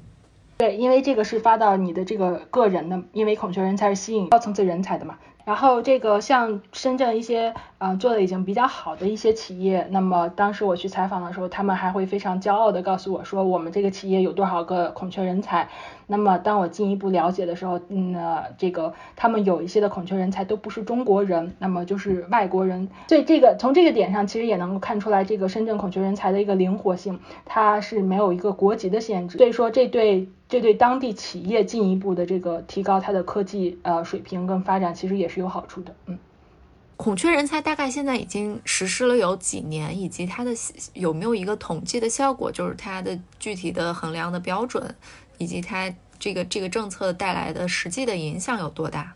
对，因为这个是发到你的这个个人的，因为孔雀人才是吸引高层次人才的嘛。然后这个像深圳一些呃做的已经比较好的一些企业，那么当时我去采访的时候，他们还会非常骄傲的告诉我说，我们这个企业有多少个孔雀人才。那么当我进一步了解的时候，嗯，这个他们有一些的孔雀人才都不是中国人，那么就是外国人。所以这个从这个点上，其实也能够看出来这个深圳孔雀人才的一个灵活性，它是没有一个国籍的限制。所以说这对这对当地企业进一步的这个提高它的科技呃水平跟发展，其实也是有好处的。嗯，孔雀人才大概现在已经实施了有几年，以及它的有没有一个统计的效果，就是它的具体的衡量的标准。以及它这个这个政策带来的实际的影响有多大？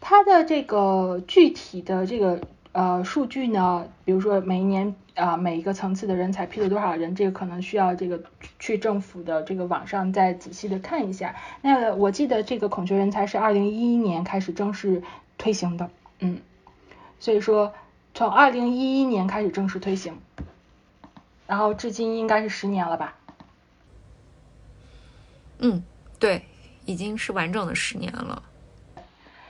它的这个具体的这个呃数据呢，比如说每一年啊每一个层次的人才批了多少人，这个可能需要这个去政府的这个网上再仔细的看一下。那我记得这个孔雀人才是二零一一年开始正式推行的，嗯，所以说从二零一一年开始正式推行，然后至今应该是十年了吧。嗯，对，已经是完整的十年了。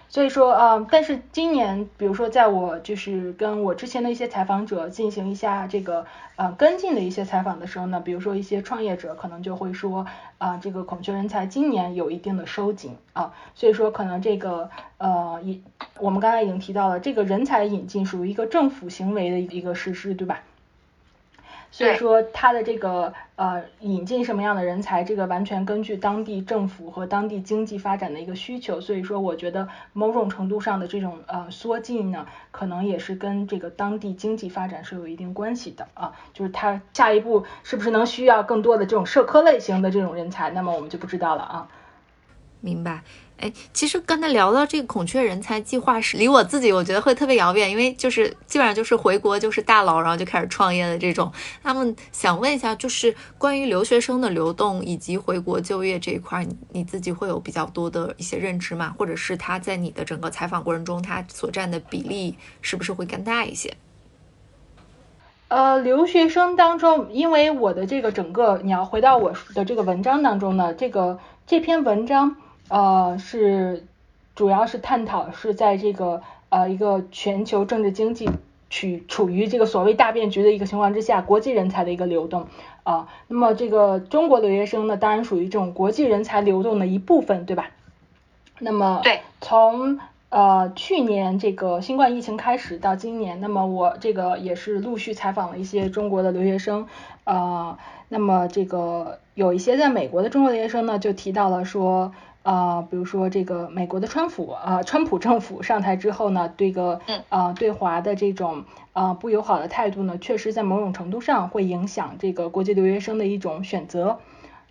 所以说，呃，但是今年，比如说，在我就是跟我之前的一些采访者进行一下这个呃跟进的一些采访的时候呢，比如说一些创业者可能就会说，啊，这个孔雀人才今年有一定的收紧啊，所以说可能这个呃，一我们刚才已经提到了，这个人才引进属于一个政府行为的一个实施，对吧？所以说，它的这个呃引进什么样的人才，这个完全根据当地政府和当地经济发展的一个需求。所以说，我觉得某种程度上的这种呃缩进呢，可能也是跟这个当地经济发展是有一定关系的啊。就是它下一步是不是能需要更多的这种社科类型的这种人才，那么我们就不知道了啊。明白。哎，其实刚才聊到这个孔雀人才计划是离我自己，我觉得会特别遥远，因为就是基本上就是回国就是大佬，然后就开始创业的这种。那么想问一下，就是关于留学生的流动以及回国就业这一块，你你自己会有比较多的一些认知吗？或者是他在你的整个采访过程中，他所占的比例是不是会更大一些？呃，留学生当中，因为我的这个整个，你要回到我的这个文章当中呢，这个这篇文章。呃，是主要是探讨是在这个呃一个全球政治经济处处于这个所谓大变局的一个情况之下，国际人才的一个流动啊。那么这个中国留学生呢，当然属于这种国际人才流动的一部分，对吧？那么对，从呃去年这个新冠疫情开始到今年，那么我这个也是陆续采访了一些中国的留学生啊。那么这个有一些在美国的中国留学生呢，就提到了说。啊，比如说这个美国的川普啊，川普政府上台之后呢，对个啊对华的这种啊不友好的态度呢，确实在某种程度上会影响这个国际留学生的一种选择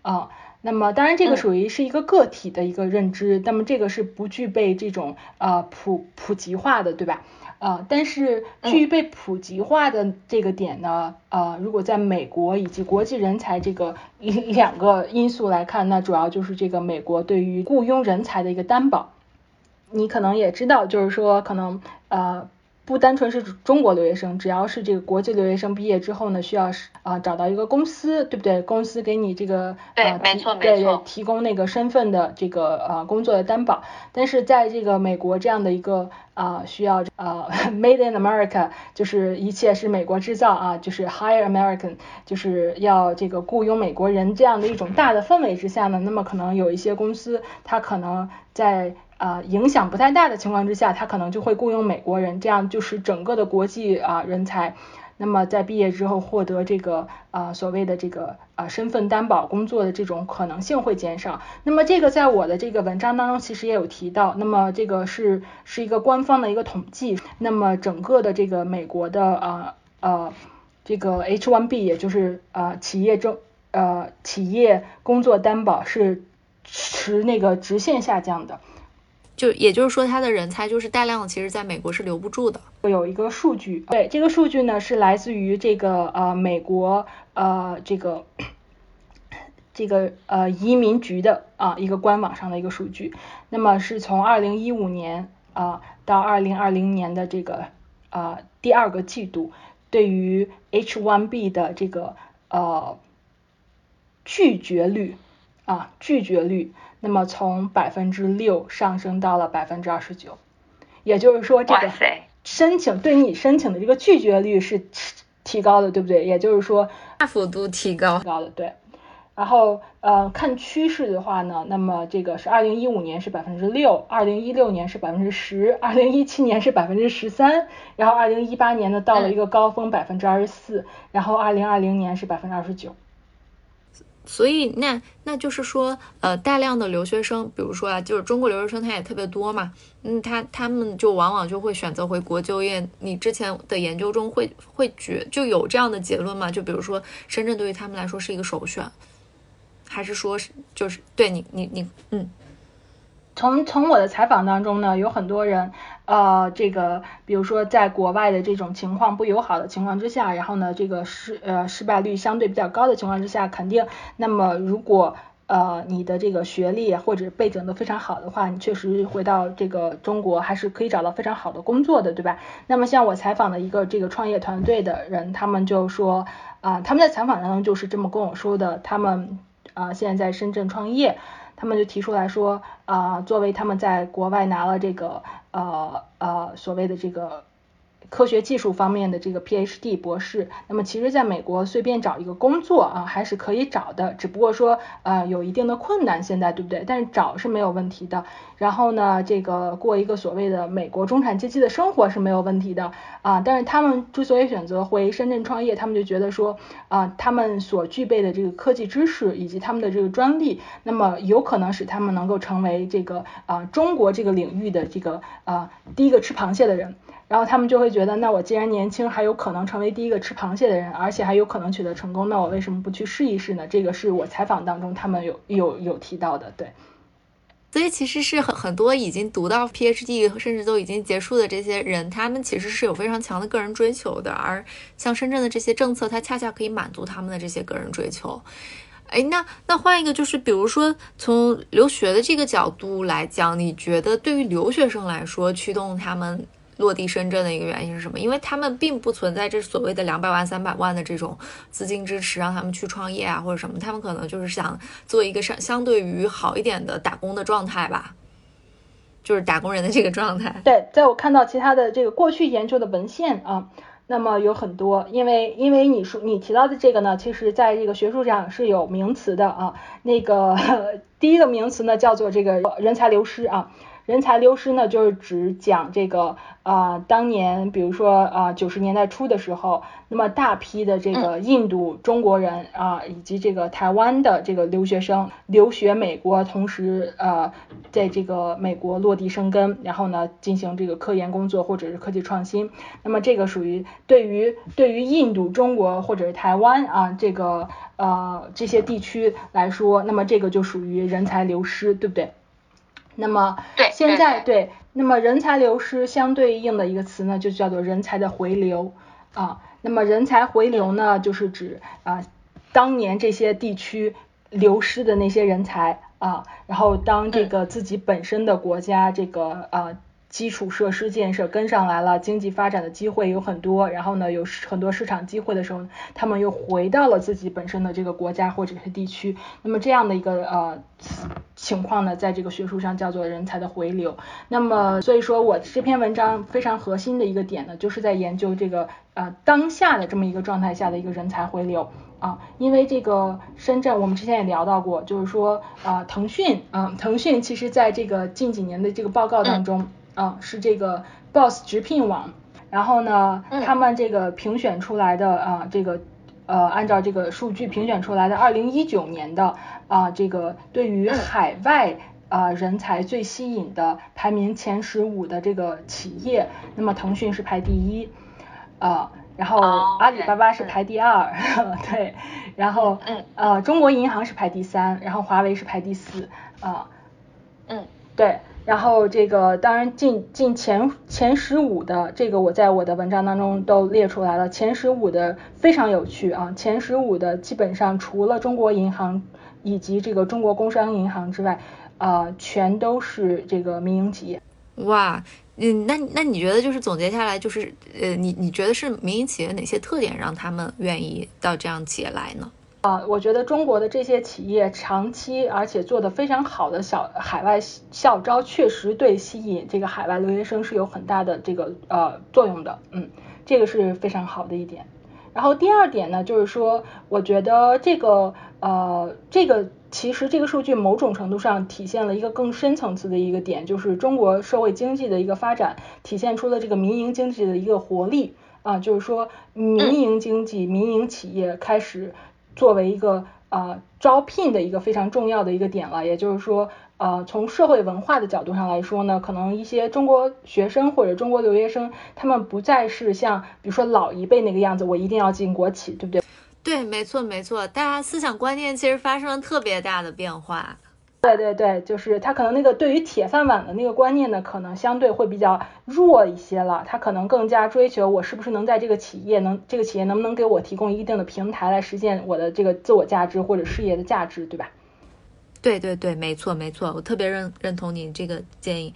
啊。那么当然这个属于是一个个体的一个认知，那么这个是不具备这种啊普普及化的，对吧？啊，但是至于被普及化的这个点呢，呃，如果在美国以及国际人才这个两个因素来看，那主要就是这个美国对于雇佣人才的一个担保。你可能也知道，就是说可能呃。不单纯是中国留学生，只要是这个国际留学生毕业之后呢，需要是啊找到一个公司，对不对？公司给你这个对，没错没错，提供那个身份的这个呃工作的担保。但是在这个美国这样的一个啊需要呃 Made in America，就是一切是美国制造啊，就是 Hire American，就是要这个雇佣美国人这样的一种大的氛围之下呢，那么可能有一些公司它可能在。啊，影响不太大的情况之下，他可能就会雇佣美国人，这样就是整个的国际啊人才，那么在毕业之后获得这个啊所谓的这个啊身份担保工作的这种可能性会减少。那么这个在我的这个文章当中其实也有提到，那么这个是是一个官方的一个统计，那么整个的这个美国的啊呃这个 H1B 也就是啊企业证呃企业工作担保是持那个直线下降的。就也就是说，他的人才就是大量的，其实在美国是留不住的。有一个数据，对这个数据呢是来自于这个呃美国呃这个这个呃移民局的啊一个官网上的一个数据。那么是从二零一五年啊到二零二零年的这个啊第二个季度，对于 H1B 的这个呃拒绝率啊拒绝率。那么从百分之六上升到了百分之二十九，也就是说这个申请对你申请的这个拒绝率是提高的，对不对？也就是说大幅度提高高的对。然后呃看趋势的话呢，那么这个是二零一五年是百分之六，二零一六年是百分之十，二零一七年是百分之十三，然后二零一八年呢到了一个高峰百分之二十四，然后二零二零年是百分之二十九。所以那那就是说，呃，大量的留学生，比如说啊，就是中国留学生他也特别多嘛，嗯，他他们就往往就会选择回国就业。你之前的研究中会会觉就有这样的结论吗？就比如说深圳对于他们来说是一个首选，还是说是就是对你你你嗯。从从我的采访当中呢，有很多人，呃，这个比如说在国外的这种情况不友好的情况之下，然后呢，这个失呃失败率相对比较高的情况之下，肯定，那么如果呃你的这个学历或者背景都非常好的话，你确实回到这个中国还是可以找到非常好的工作的，对吧？那么像我采访的一个这个创业团队的人，他们就说啊，他们在采访当中就是这么跟我说的，他们啊现在在深圳创业。他们就提出来说，啊，作为他们在国外拿了这个呃呃所谓的这个。科学技术方面的这个 PhD 博士，那么其实在美国随便找一个工作啊，还是可以找的，只不过说呃有一定的困难，现在对不对？但是找是没有问题的。然后呢，这个过一个所谓的美国中产阶级的生活是没有问题的啊。但是他们之所以选择回深圳创业，他们就觉得说啊，他们所具备的这个科技知识以及他们的这个专利，那么有可能使他们能够成为这个啊中国这个领域的这个啊第一个吃螃蟹的人。然后他们就会觉得，那我既然年轻，还有可能成为第一个吃螃蟹的人，而且还有可能取得成功，那我为什么不去试一试呢？这个是我采访当中他们有有有提到的，对。所以其实是很很多已经读到 PhD，甚至都已经结束的这些人，他们其实是有非常强的个人追求的，而像深圳的这些政策，它恰恰可以满足他们的这些个人追求。哎，那那换一个，就是比如说从留学的这个角度来讲，你觉得对于留学生来说，驱动他们？落地深圳的一个原因是什么？因为他们并不存在这所谓的两百万、三百万的这种资金支持，让他们去创业啊或者什么。他们可能就是想做一个相相对于好一点的打工的状态吧，就是打工人的这个状态。对，在我看到其他的这个过去研究的文献啊，那么有很多，因为因为你说你提到的这个呢，其实在这个学术上是有名词的啊。那个 第一个名词呢叫做这个人才流失啊。人才流失呢，就是指讲这个啊，当年比如说啊，九十年代初的时候，那么大批的这个印度中国人啊，以及这个台湾的这个留学生留学美国，同时呃，在这个美国落地生根，然后呢进行这个科研工作或者是科技创新，那么这个属于对于对于印度中国或者是台湾啊这个呃这些地区来说，那么这个就属于人才流失，对不对？那么，现在对，那么人才流失相对应的一个词呢，就叫做人才的回流啊。那么人才回流呢，就是指啊，当年这些地区流失的那些人才啊，然后当这个自己本身的国家这个呃。基础设施建设跟上来了，经济发展的机会有很多，然后呢，有很多市场机会的时候，他们又回到了自己本身的这个国家或者是地区。那么这样的一个呃情况呢，在这个学术上叫做人才的回流。那么所以说我这篇文章非常核心的一个点呢，就是在研究这个呃当下的这么一个状态下的一个人才回流啊，因为这个深圳我们之前也聊到过，就是说啊腾讯啊腾讯其实在这个近几年的这个报告当中。啊，是这个 Boss 直聘网，然后呢，他们这个评选出来的啊，这个呃，按照这个数据评选出来的二零一九年的啊，这个对于海外啊人才最吸引的排名前十五的这个企业，那么腾讯是排第一啊，然后阿里巴巴是排第二，对，然后呃，中国银行是排第三，然后华为是排第四啊，嗯，对。然后这个当然进进前前十五的这个我在我的文章当中都列出来了，前十五的非常有趣啊，前十五的基本上除了中国银行以及这个中国工商银行之外，啊全都是这个民营企业。哇，嗯，那那你觉得就是总结下来就是呃你你觉得是民营企业哪些特点让他们愿意到这样企业来呢？啊，我觉得中国的这些企业长期而且做得非常好的小海外校招，确实对吸引这个海外留学生是有很大的这个呃作用的，嗯，这个是非常好的一点。然后第二点呢，就是说，我觉得这个呃这个其实这个数据某种程度上体现了一个更深层次的一个点，就是中国社会经济的一个发展，体现出了这个民营经济的一个活力啊，就是说民营经济、民营企业开始。作为一个呃招聘的一个非常重要的一个点了，也就是说，呃，从社会文化的角度上来说呢，可能一些中国学生或者中国留学生，他们不再是像比如说老一辈那个样子，我一定要进国企，对不对？对，没错没错，大家思想观念其实发生了特别大的变化。对对对，就是他可能那个对于铁饭碗的那个观念呢，可能相对会比较弱一些了。他可能更加追求我是不是能在这个企业能这个企业能不能给我提供一定的平台来实现我的这个自我价值或者事业的价值，对吧？对对对，没错没错，我特别认认同你这个建议。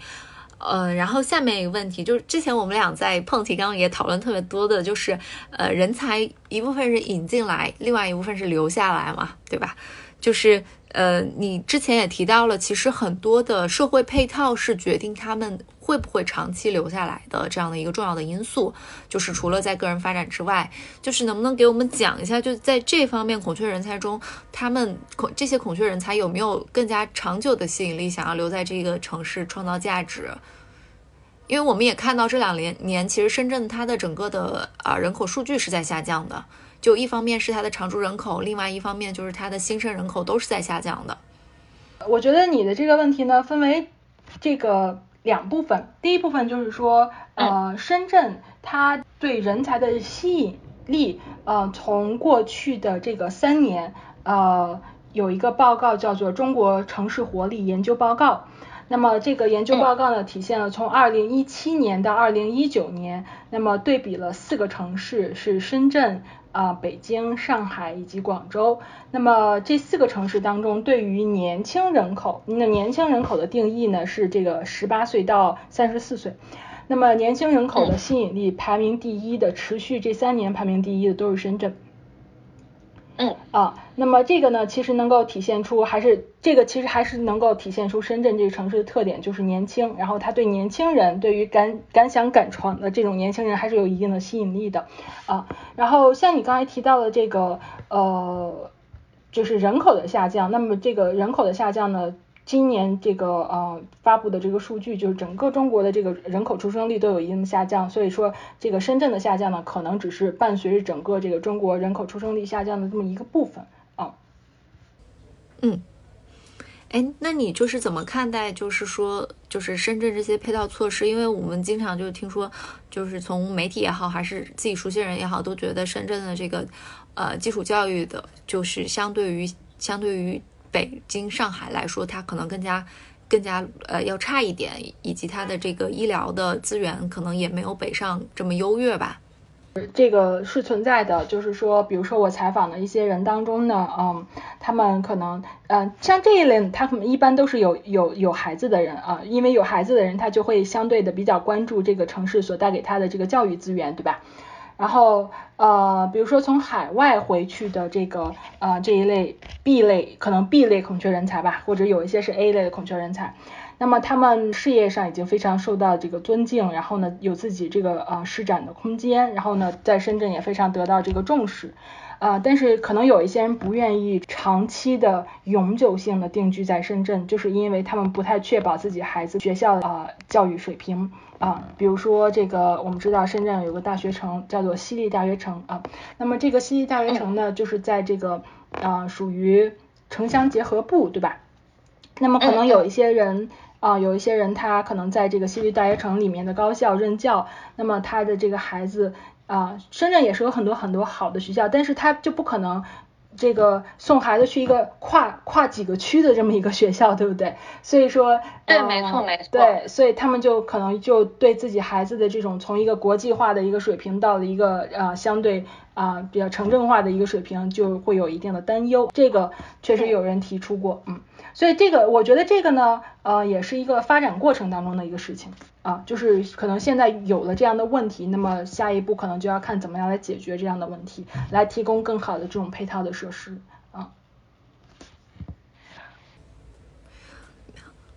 呃，然后下面一个问题就是，之前我们俩在碰题，刚刚也讨论特别多的，就是呃，人才一部分是引进来，另外一部分是留下来嘛，对吧？就是呃，你之前也提到了，其实很多的社会配套是决定他们会不会长期留下来的这样的一个重要的因素。就是除了在个人发展之外，就是能不能给我们讲一下，就在这方面孔雀人才中，他们孔这些孔雀人才有没有更加长久的吸引力，想要留在这个城市创造价值？因为我们也看到这两年年，其实深圳它的整个的啊人口数据是在下降的。就一方面是它的常住人口，另外一方面就是它的新生人口都是在下降的。我觉得你的这个问题呢，分为这个两部分。第一部分就是说，呃，深圳它对人才的吸引力，呃，从过去的这个三年，呃，有一个报告叫做《中国城市活力研究报告》。那么这个研究报告呢，体现了从二零一七年到二零一九年，那么对比了四个城市，是深圳。啊，北京、上海以及广州，那么这四个城市当中，对于年轻人口，那年轻人口的定义呢是这个十八岁到三十四岁，那么年轻人口的吸引力排名第一的，持续这三年排名第一的都是深圳。嗯嗯啊，那么这个呢，其实能够体现出，还是这个其实还是能够体现出深圳这个城市的特点，就是年轻，然后它对年轻人，对于敢敢想敢闯的这种年轻人，还是有一定的吸引力的啊。然后像你刚才提到的这个呃，就是人口的下降，那么这个人口的下降呢？今年这个呃发布的这个数据，就是整个中国的这个人口出生率都有一定的下降，所以说这个深圳的下降呢，可能只是伴随着整个这个中国人口出生率下降的这么一个部分啊。嗯，哎，那你就是怎么看待，就是说，就是深圳这些配套措施？因为我们经常就听说，就是从媒体也好，还是自己熟悉人也好，都觉得深圳的这个呃基础教育的，就是相对于相对于。北京、上海来说，它可能更加、更加呃要差一点，以及它的这个医疗的资源可能也没有北上这么优越吧。这个是存在的，就是说，比如说我采访的一些人当中呢，嗯，他们可能，嗯，像这一类，他可能一般都是有有有孩子的人啊，因为有孩子的人，他就会相对的比较关注这个城市所带给他的这个教育资源，对吧？然后呃，比如说从海外回去的这个呃这一类 B 类，可能 B 类孔雀人才吧，或者有一些是 A 类的孔雀人才，那么他们事业上已经非常受到这个尊敬，然后呢有自己这个呃施展的空间，然后呢在深圳也非常得到这个重视。啊，但是可能有一些人不愿意长期的、永久性的定居在深圳，就是因为他们不太确保自己孩子学校啊教育水平啊。比如说这个，我们知道深圳有个大学城叫做西丽大学城啊，那么这个西丽大学城呢，就是在这个啊属于城乡结合部，对吧？那么可能有一些人啊，有一些人他可能在这个西丽大学城里面的高校任教，那么他的这个孩子。啊，深圳也是有很多很多好的学校，但是他就不可能这个送孩子去一个跨跨几个区的这么一个学校，对不对？所以说，对，没错没错，对，所以他们就可能就对自己孩子的这种从一个国际化的一个水平到了一个呃相对啊比较城镇化的一个水平，就会有一定的担忧。这个确实有人提出过，嗯，所以这个我觉得这个呢，呃，也是一个发展过程当中的一个事情。啊，就是可能现在有了这样的问题，那么下一步可能就要看怎么样来解决这样的问题，来提供更好的这种配套的设施啊。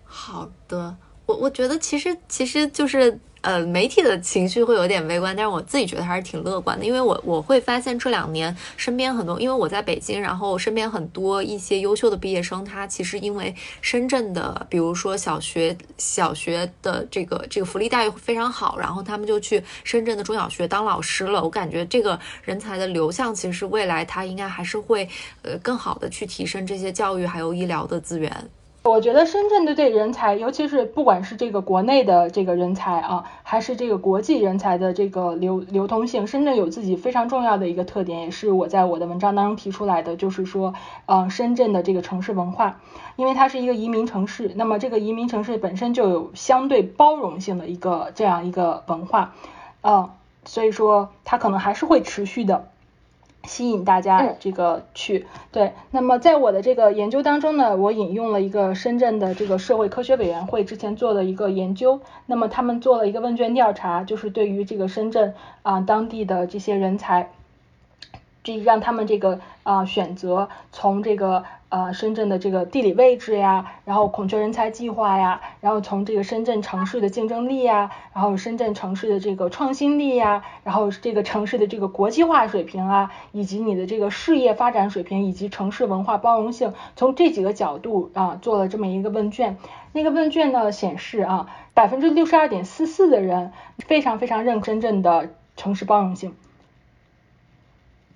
好的，我我觉得其实其实就是。呃，媒体的情绪会有点悲观，但是我自己觉得还是挺乐观的，因为我我会发现这两年身边很多，因为我在北京，然后身边很多一些优秀的毕业生，他其实因为深圳的，比如说小学小学的这个这个福利待遇非常好，然后他们就去深圳的中小学当老师了。我感觉这个人才的流向，其实未来他应该还是会呃更好的去提升这些教育还有医疗的资源。我觉得深圳的这人才，尤其是不管是这个国内的这个人才啊，还是这个国际人才的这个流流通性，深圳有自己非常重要的一个特点，也是我在我的文章当中提出来的，就是说，嗯，深圳的这个城市文化，因为它是一个移民城市，那么这个移民城市本身就有相对包容性的一个这样一个文化，嗯，所以说它可能还是会持续的。吸引大家这个去。对，那么在我的这个研究当中呢，我引用了一个深圳的这个社会科学委员会之前做的一个研究，那么他们做了一个问卷调查，就是对于这个深圳啊当地的这些人才，这让他们这个啊选择从这个呃深圳的这个地理位置呀，然后孔雀人才计划呀，然后从这个深圳城市的竞争力呀，然后深圳城市的这个创新力呀，然后这个城市的这个国际化水平啊，以及你的这个事业发展水平，以及城市文化包容性，从这几个角度啊做了这么一个问卷。那个问卷呢显示啊，百分之六十二点四四的人非常非常认深圳的城市包容性。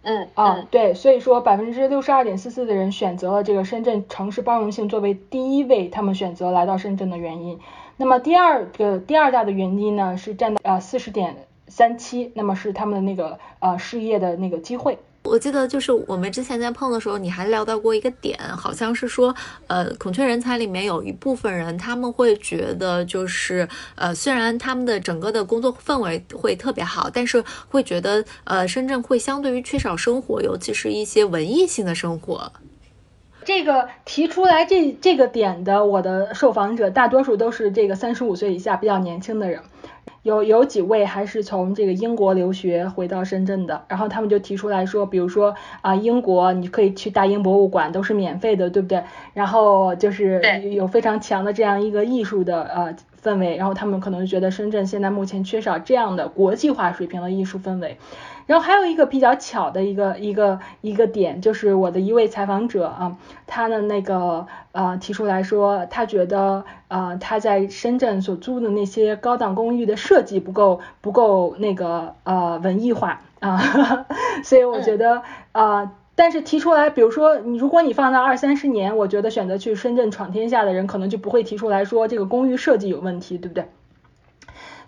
嗯啊，对，所以说百分之六十二点四四的人选择了这个深圳城市包容性作为第一位，他们选择来到深圳的原因。那么第二个第二大的原因呢是占到呃四十点三七，那么是他们的那个呃事业的那个机会。我记得就是我们之前在碰的时候，你还聊到过一个点，好像是说，呃，孔雀人才里面有一部分人，他们会觉得就是，呃，虽然他们的整个的工作氛围会特别好，但是会觉得，呃，深圳会相对于缺少生活，尤其是一些文艺性的生活。这个提出来这这个点的，我的受访者大多数都是这个三十五岁以下比较年轻的人。有有几位还是从这个英国留学回到深圳的，然后他们就提出来说，比如说啊，英国你可以去大英博物馆，都是免费的，对不对？然后就是有非常强的这样一个艺术的呃氛围，然后他们可能觉得深圳现在目前缺少这样的国际化水平的艺术氛围。然后还有一个比较巧的一个一个一个点，就是我的一位采访者啊，他的那个呃提出来说，他觉得呃他在深圳所租的那些高档公寓的设计不够不够那个呃文艺化啊，所以我觉得呃，但是提出来，比如说你如果你放到二三十年，我觉得选择去深圳闯天下的人，可能就不会提出来说这个公寓设计有问题，对不对？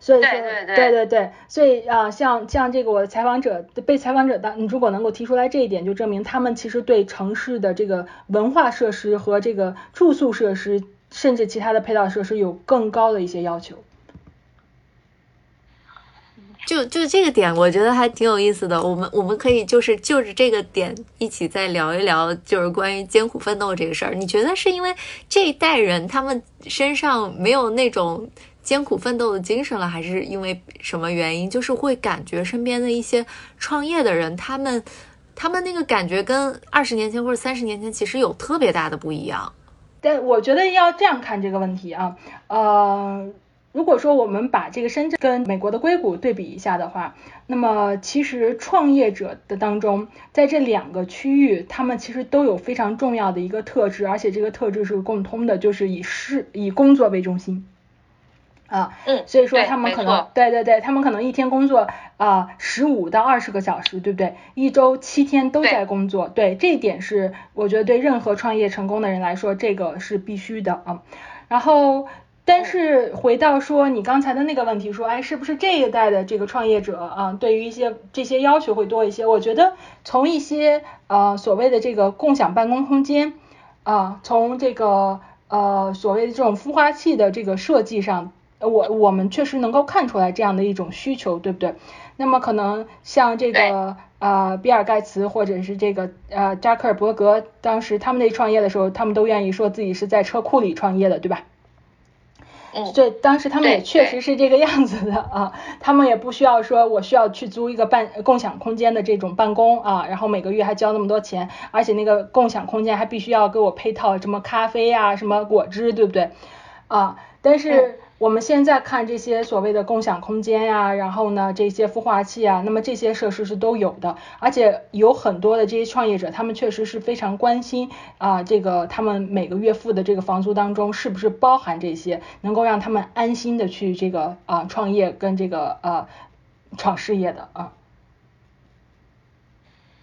所以说，对对对，所以啊，像像这个我的采访者被采访者当，你如果能够提出来这一点，就证明他们其实对城市的这个文化设施和这个住宿设施，甚至其他的配套设施有更高的一些要求。就就这个点，我觉得还挺有意思的。我们我们可以就是就着这个点一起再聊一聊，就是关于艰苦奋斗这个事儿。你觉得是因为这一代人他们身上没有那种？艰苦奋斗的精神了，还是因为什么原因？就是会感觉身边的一些创业的人，他们他们那个感觉跟二十年前或者三十年前其实有特别大的不一样。但我觉得要这样看这个问题啊，呃，如果说我们把这个深圳跟美国的硅谷对比一下的话，那么其实创业者的当中，在这两个区域，他们其实都有非常重要的一个特质，而且这个特质是共通的，就是以事以工作为中心。啊，嗯，所以说他们可能，对对对，他们可能一天工作啊十五到二十个小时，对不对？一周七天都在工作，对，这一点是我觉得对任何创业成功的人来说，这个是必须的啊。然后，但是回到说你刚才的那个问题，说，哎，是不是这一代的这个创业者啊，对于一些这些要求会多一些？我觉得从一些呃所谓的这个共享办公空间啊，从这个呃所谓的这种孵化器的这个设计上。我我们确实能够看出来这样的一种需求，对不对？那么可能像这个呃比尔盖茨或者是这个呃扎克尔伯格，当时他们那创业的时候，他们都愿意说自己是在车库里创业的，对吧？嗯。对，当时他们也确实是这个样子的啊，他们也不需要说我需要去租一个办共享空间的这种办公啊，然后每个月还交那么多钱，而且那个共享空间还必须要给我配套什么咖啡呀、什么果汁，对不对？啊，但是。我们现在看这些所谓的共享空间呀，然后呢，这些孵化器啊，那么这些设施是都有的，而且有很多的这些创业者，他们确实是非常关心啊，这个他们每个月付的这个房租当中是不是包含这些，能够让他们安心的去这个啊创业跟这个呃创事业的啊。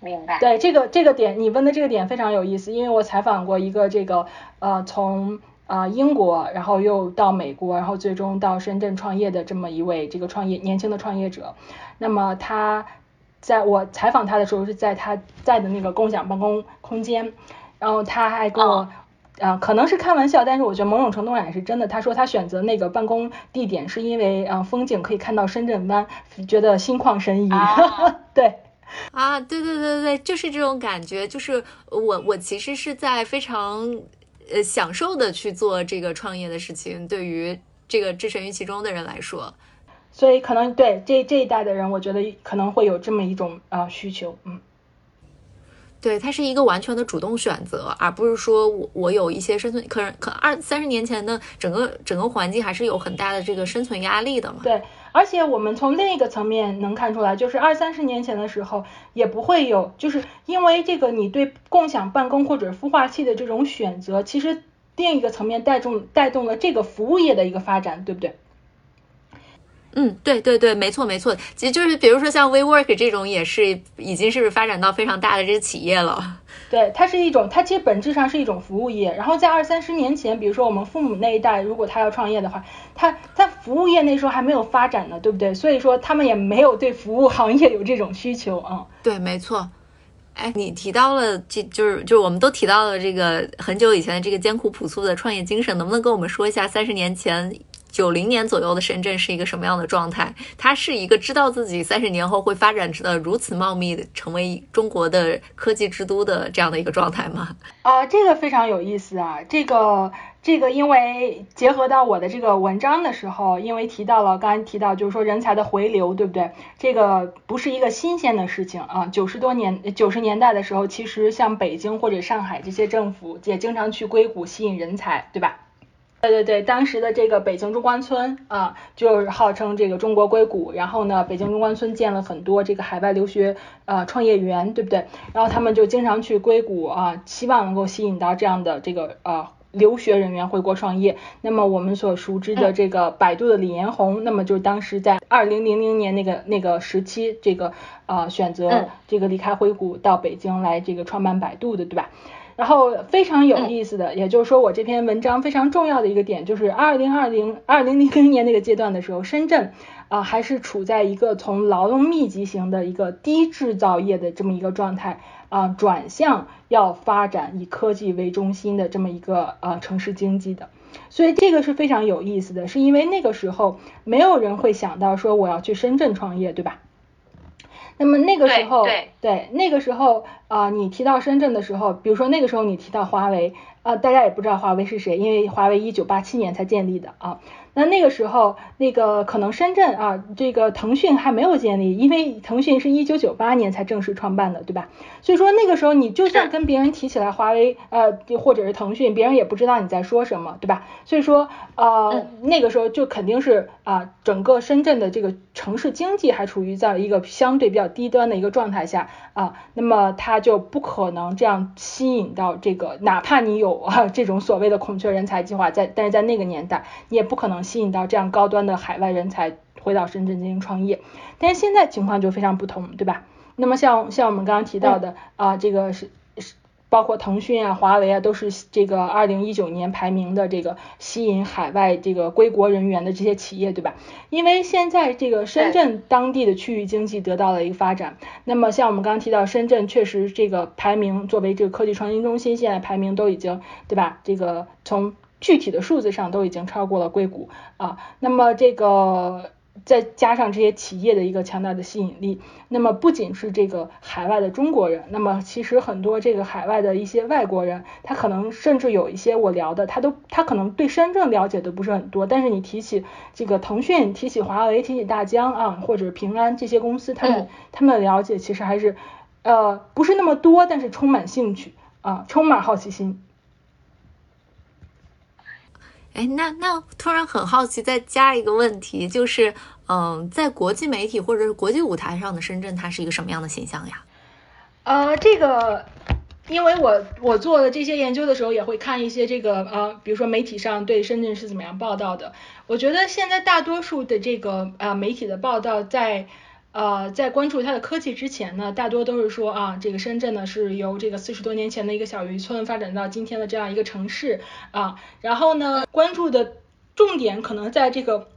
明白。对这个这个点，你问的这个点非常有意思，因为我采访过一个这个呃从。啊，英国，然后又到美国，然后最终到深圳创业的这么一位这个创业年轻的创业者。那么他在我采访他的时候是在他在的那个共享办公空间，然后他还跟我啊，可能是开玩笑，但是我觉得某种程度上也是真的。他说他选择那个办公地点是因为啊风景可以看到深圳湾，觉得心旷神怡。对啊，对对对对，就是这种感觉，就是我我其实是在非常。呃，享受的去做这个创业的事情，对于这个置身于其中的人来说，所以可能对这这一代的人，我觉得可能会有这么一种啊需求，嗯。对，它是一个完全的主动选择，而不是说我我有一些生存，可能可二三十年前的整个整个环境还是有很大的这个生存压力的嘛。对，而且我们从另一个层面能看出来，就是二三十年前的时候也不会有，就是因为这个你对共享办公或者孵化器的这种选择，其实另一个层面带动带动了这个服务业的一个发展，对不对？嗯，对对对，没错没错，其实就是比如说像 WeWork 这种，也是已经是发展到非常大的这个企业了。对，它是一种，它其实本质上是一种服务业。然后在二三十年前，比如说我们父母那一代，如果他要创业的话，他他服务业那时候还没有发展呢，对不对？所以说他们也没有对服务行业有这种需求啊。对，没错。哎，你提到了，这就是就是我们都提到了这个很久以前的这个艰苦朴素的创业精神，能不能跟我们说一下三十年前？九零年左右的深圳是一个什么样的状态？它是一个知道自己三十年后会发展的如此茂密，成为中国的科技之都的这样的一个状态吗？啊，这个非常有意思啊！这个这个，因为结合到我的这个文章的时候，因为提到了刚才提到就是说人才的回流，对不对？这个不是一个新鲜的事情啊。九十多年九十年代的时候，其实像北京或者上海这些政府也经常去硅谷吸引人才，对吧？对对对，当时的这个北京中关村啊，就是号称这个中国硅谷。然后呢，北京中关村建了很多这个海外留学呃创业园，对不对？然后他们就经常去硅谷啊，希望能够吸引到这样的这个呃留学人员回国创业。那么我们所熟知的这个百度的李彦宏，那么就是当时在二零零零年那个那个时期，这个呃选择这个离开硅谷到北京来这个创办百度的，对吧？然后非常有意思的，也就是说我这篇文章非常重要的一个点，就是二零二零二零零零年那个阶段的时候，深圳啊还是处在一个从劳动密集型的一个低制造业的这么一个状态啊，转向要发展以科技为中心的这么一个呃城市经济的，所以这个是非常有意思的，是因为那个时候没有人会想到说我要去深圳创业，对吧？那么那个时候，对那个时候啊，你提到深圳的时候，比如说那个时候你提到华为啊，大家也不知道华为是谁，因为华为一九八七年才建立的啊。那那个时候，那个可能深圳啊，这个腾讯还没有建立，因为腾讯是一九九八年才正式创办的，对吧？所以说那个时候你就算跟别人提起来华为，呃，或者是腾讯，别人也不知道你在说什么，对吧？所以说，呃，那个时候就肯定是啊，整个深圳的这个城市经济还处于在一个相对比较低端的一个状态下啊，那么它就不可能这样吸引到这个，哪怕你有啊这种所谓的孔雀人才计划在，但是在那个年代你也不可能。吸引到这样高端的海外人才回到深圳进行创业，但是现在情况就非常不同，对吧？那么像像我们刚刚提到的啊，这个是是包括腾讯啊、华为啊，都是这个二零一九年排名的这个吸引海外这个归国人员的这些企业，对吧？因为现在这个深圳当地的区域经济得到了一个发展，那么像我们刚刚提到，深圳确实这个排名作为这个科技创新中心，现在排名都已经对吧？这个从具体的数字上都已经超过了硅谷啊，那么这个再加上这些企业的一个强大的吸引力，那么不仅是这个海外的中国人，那么其实很多这个海外的一些外国人，他可能甚至有一些我聊的，他都他可能对深圳了解的不是很多，但是你提起这个腾讯、提起华为、提起大疆啊，或者平安这些公司，他们他们的了解其实还是呃不是那么多，但是充满兴趣啊，充满好奇心。哎，那那突然很好奇，再加一个问题，就是，嗯，在国际媒体或者是国际舞台上的深圳，它是一个什么样的形象呀？呃，这个，因为我我做的这些研究的时候，也会看一些这个呃，比如说媒体上对深圳是怎么样报道的。我觉得现在大多数的这个呃媒体的报道在。呃，在关注它的科技之前呢，大多都是说啊，这个深圳呢是由这个四十多年前的一个小渔村发展到今天的这样一个城市啊，然后呢，关注的重点可能在这个。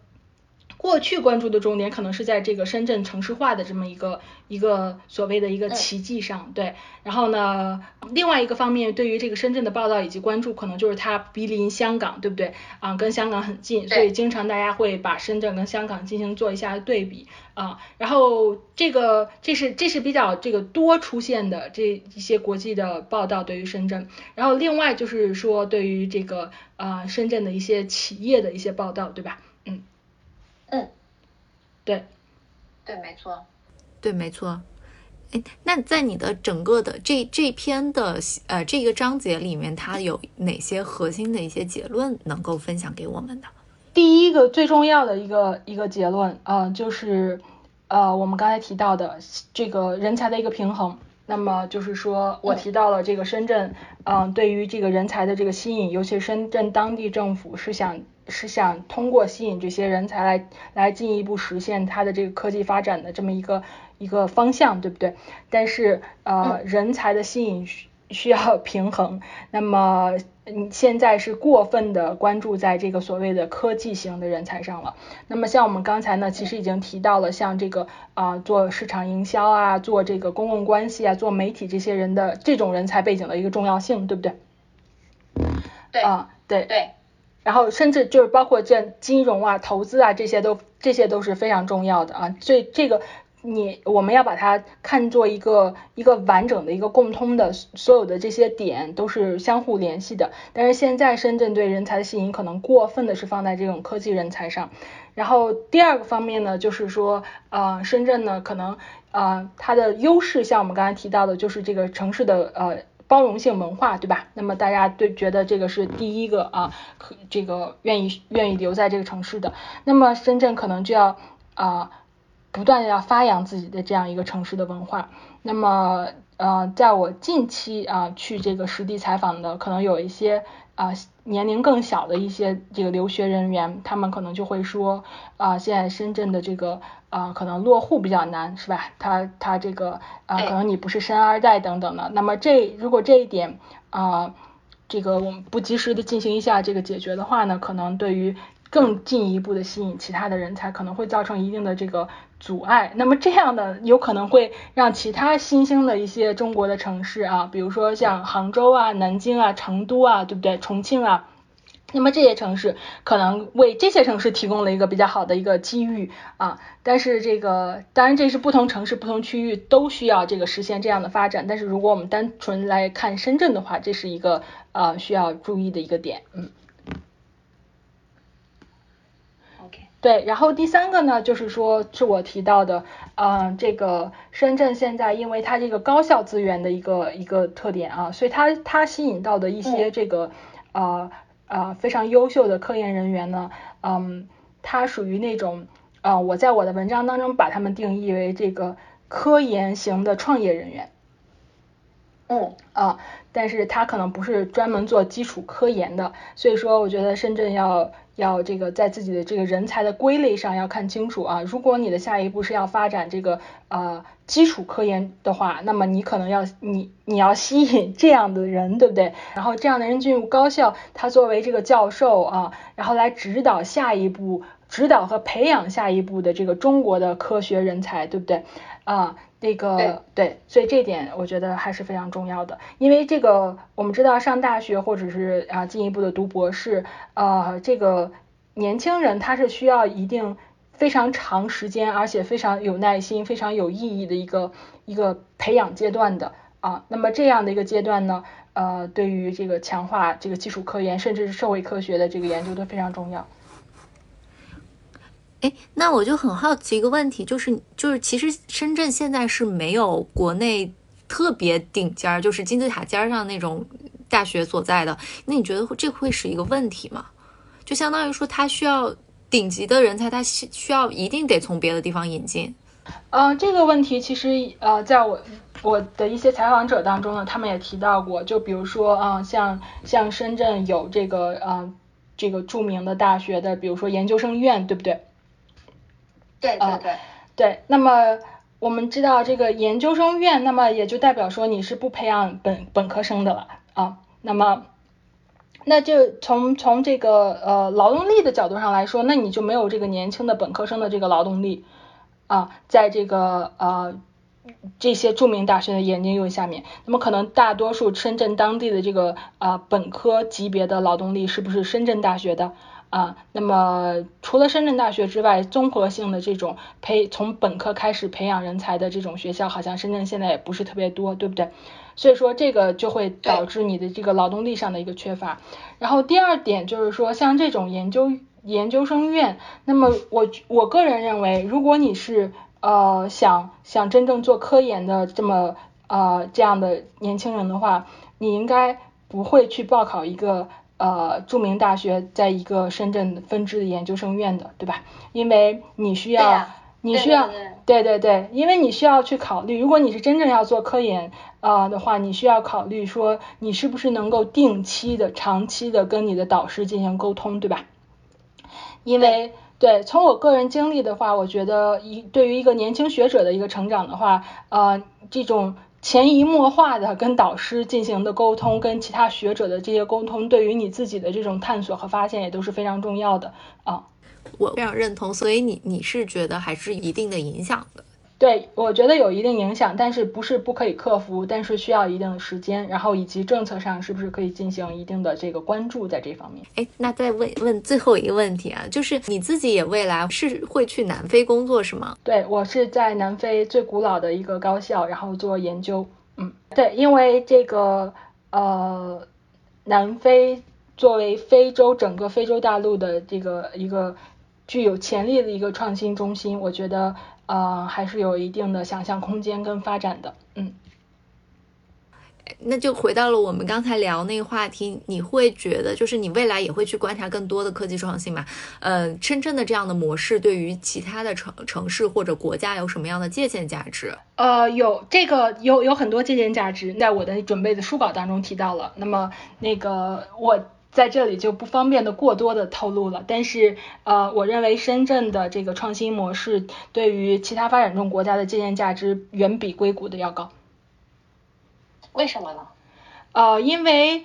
过去关注的重点可能是在这个深圳城市化的这么一个一个所谓的一个奇迹上，对。然后呢，另外一个方面，对于这个深圳的报道以及关注，可能就是它毗邻香港，对不对？啊，跟香港很近，所以经常大家会把深圳跟香港进行做一下对比啊。然后这个这是这是比较这个多出现的这一些国际的报道对于深圳。然后另外就是说对于这个呃深圳的一些企业的一些报道，对吧？嗯。嗯，对，对，没错，对，没错。哎，那在你的整个的这这篇的呃这个章节里面，它有哪些核心的一些结论能够分享给我们的？第一个最重要的一个一个结论啊，就是呃我们刚才提到的这个人才的一个平衡。那么就是说我提到了这个深圳，嗯，对于这个人才的这个吸引，尤其深圳当地政府是想是想通过吸引这些人才来来进一步实现它的这个科技发展的这么一个一个方向，对不对？但是呃，人才的吸引需需要 平衡，那么。嗯，现在是过分的关注在这个所谓的科技型的人才上了。那么像我们刚才呢，其实已经提到了，像这个啊，做市场营销啊，做这个公共关系啊，做媒体这些人的这种人才背景的一个重要性，对不对？对啊，对对。然后甚至就是包括这金融啊、投资啊这些都这些都是非常重要的啊。所以这个。你我们要把它看作一个一个完整的一个共通的，所有的这些点都是相互联系的。但是现在深圳对人才的吸引可能过分的是放在这种科技人才上。然后第二个方面呢，就是说，呃，深圳呢可能呃它的优势，像我们刚才提到的，就是这个城市的呃包容性文化，对吧？那么大家对觉得这个是第一个啊，可这个愿意愿意留在这个城市的。那么深圳可能就要啊。不断的要发扬自己的这样一个城市的文化，那么呃，在我近期啊去这个实地采访的，可能有一些啊年龄更小的一些这个留学人员，他们可能就会说啊，现在深圳的这个啊可能落户比较难，是吧？他他这个啊可能你不是深二代等等的，那么这如果这一点啊这个我们不及时的进行一下这个解决的话呢，可能对于更进一步的吸引其他的人才，可能会造成一定的这个。阻碍，那么这样的有可能会让其他新兴的一些中国的城市啊，比如说像杭州啊、南京啊、成都啊，对不对？重庆啊，那么这些城市可能为这些城市提供了一个比较好的一个机遇啊。但是这个当然这是不同城市、不同区域都需要这个实现这样的发展。但是如果我们单纯来看深圳的话，这是一个呃需要注意的一个点，嗯。对，然后第三个呢，就是说是我提到的，嗯，这个深圳现在因为它这个高校资源的一个一个特点啊，所以它它吸引到的一些这个呃呃非常优秀的科研人员呢，嗯，它属于那种啊，我在我的文章当中把他们定义为这个科研型的创业人员，嗯啊，但是他可能不是专门做基础科研的，所以说我觉得深圳要。要这个在自己的这个人才的归类上要看清楚啊！如果你的下一步是要发展这个呃基础科研的话，那么你可能要你你要吸引这样的人，对不对？然后这样的人进入高校，他作为这个教授啊，然后来指导下一步，指导和培养下一步的这个中国的科学人才，对不对？啊。那个对，所以这点我觉得还是非常重要的，因为这个我们知道上大学或者是啊进一步的读博士，呃，这个年轻人他是需要一定非常长时间，而且非常有耐心、非常有意义的一个一个培养阶段的啊。那么这样的一个阶段呢，呃，对于这个强化这个基础科研，甚至是社会科学的这个研究都非常重要。哎，那我就很好奇一个问题，就是就是其实深圳现在是没有国内特别顶尖儿，就是金字塔尖上那种大学所在的。那你觉得这会是一个问题吗？就相当于说，他需要顶级的人才，他需需要一定得从别的地方引进。嗯，这个问题其实呃，在我我的一些采访者当中呢，他们也提到过，就比如说啊，像像深圳有这个呃这个著名的大学的，比如说研究生院，对不对？对对对，对，那么我们知道这个研究生院，那么也就代表说你是不培养本本科生的了啊，那么那就从从这个呃劳动力的角度上来说，那你就没有这个年轻的本科生的这个劳动力啊，在这个呃这些著名大学的研究院下面，那么可能大多数深圳当地的这个啊本科级别的劳动力是不是深圳大学的？啊，那么除了深圳大学之外，综合性的这种培从本科开始培养人才的这种学校，好像深圳现在也不是特别多，对不对？所以说这个就会导致你的这个劳动力上的一个缺乏。然后第二点就是说，像这种研究研究生院，那么我我个人认为，如果你是呃想想真正做科研的这么呃这样的年轻人的话，你应该不会去报考一个呃著名大学在一个深圳分支的研究生院的，对吧？因为你需要。你需要对对对因为你需要去考虑，如果你是真正要做科研呃的话，你需要考虑说你是不是能够定期的、长期的跟你的导师进行沟通，对吧？因为对，从我个人经历的话，我觉得一对于一个年轻学者的一个成长的话，呃，这种潜移默化的跟导师进行的沟通，跟其他学者的这些沟通，对于你自己的这种探索和发现也都是非常重要的啊。我非常认同，所以你你是觉得还是一定的影响的。对，我觉得有一定影响，但是不是不可以克服，但是需要一定的时间，然后以及政策上是不是可以进行一定的这个关注在这方面。哎，那再问问最后一个问题啊，就是你自己也未来是会去南非工作是吗？对我是在南非最古老的一个高校，然后做研究。嗯，对，因为这个呃，南非作为非洲整个非洲大陆的这个一个具有潜力的一个创新中心，我觉得呃还是有一定的想象空间跟发展的。嗯。那就回到了我们刚才聊那个话题，你会觉得就是你未来也会去观察更多的科技创新嘛？呃，深圳的这样的模式对于其他的城城市或者国家有什么样的借鉴价值？呃，有这个有有很多借鉴价值，在我的准备的书稿当中提到了。那么那个我在这里就不方便的过多的透露了。但是呃，我认为深圳的这个创新模式对于其他发展中国家的借鉴价值远比硅谷的要高。为什么呢？呃，因为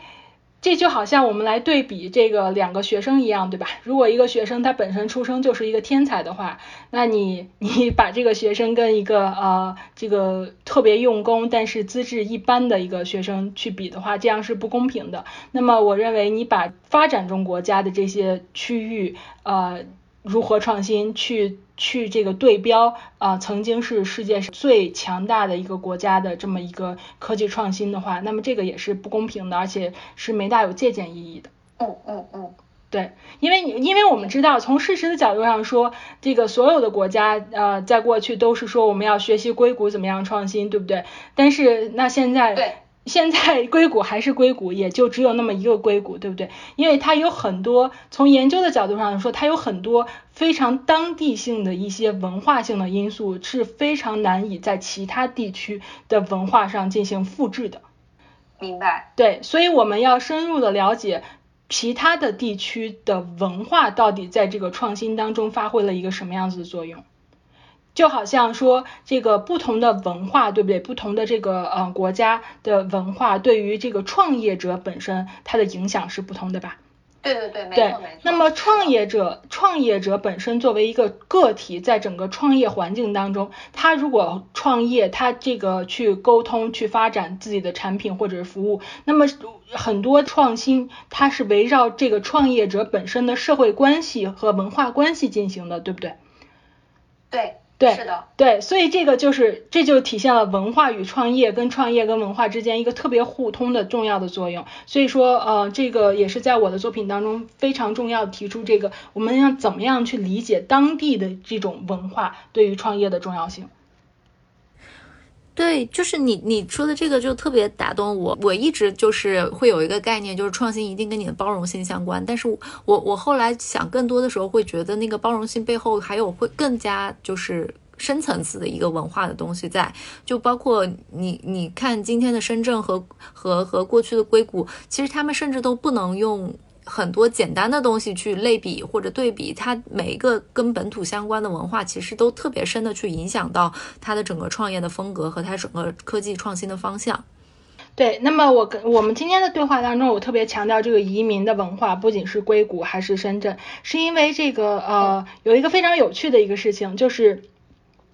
这就好像我们来对比这个两个学生一样，对吧？如果一个学生他本身出生就是一个天才的话，那你你把这个学生跟一个呃这个特别用功但是资质一般的一个学生去比的话，这样是不公平的。那么我认为你把发展中国家的这些区域呃如何创新去。去这个对标啊、呃，曾经是世界最强大的一个国家的这么一个科技创新的话，那么这个也是不公平的，而且是没大有借鉴意义的。嗯嗯嗯，对，因为因为我们知道，从事实的角度上说，这个所有的国家呃，在过去都是说我们要学习硅谷怎么样创新，对不对？但是那现在对。现在硅谷还是硅谷，也就只有那么一个硅谷，对不对？因为它有很多从研究的角度上说，它有很多非常当地性的一些文化性的因素，是非常难以在其他地区的文化上进行复制的。明白。对，所以我们要深入的了解其他的地区的文化到底在这个创新当中发挥了一个什么样子的作用。就好像说这个不同的文化，对不对？不同的这个呃国家的文化对于这个创业者本身它的影响是不同的吧？对对对，没对错没错。那么创业者，创业者本身作为一个个体，在整个创业环境当中，他如果创业，他这个去沟通、去发展自己的产品或者是服务，那么很多创新它是围绕这个创业者本身的社会关系和文化关系进行的，对不对？对。对，是的，对，所以这个就是，这就体现了文化与创业跟创业跟文化之间一个特别互通的重要的作用。所以说，呃，这个也是在我的作品当中非常重要提出这个，我们要怎么样去理解当地的这种文化对于创业的重要性。对，就是你你说的这个就特别打动我。我一直就是会有一个概念，就是创新一定跟你的包容性相关。但是我我后来想，更多的时候会觉得那个包容性背后还有会更加就是深层次的一个文化的东西在。就包括你你看今天的深圳和和和过去的硅谷，其实他们甚至都不能用。很多简单的东西去类比或者对比，它每一个跟本土相关的文化，其实都特别深的去影响到它的整个创业的风格和它整个科技创新的方向。对，那么我跟我们今天的对话当中，我特别强调这个移民的文化，不仅是硅谷还是深圳，是因为这个呃有一个非常有趣的一个事情，就是。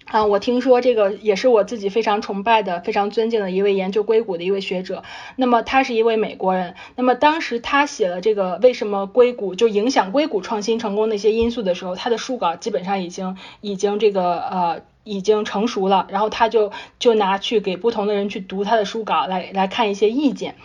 啊，我听说这个也是我自己非常崇拜的、非常尊敬的一位研究硅谷的一位学者。那么他是一位美国人。那么当时他写了这个为什么硅谷就影响硅谷创新成功的一些因素的时候，他的书稿基本上已经已经这个呃已经成熟了。然后他就就拿去给不同的人去读他的书稿，来来看一些意见。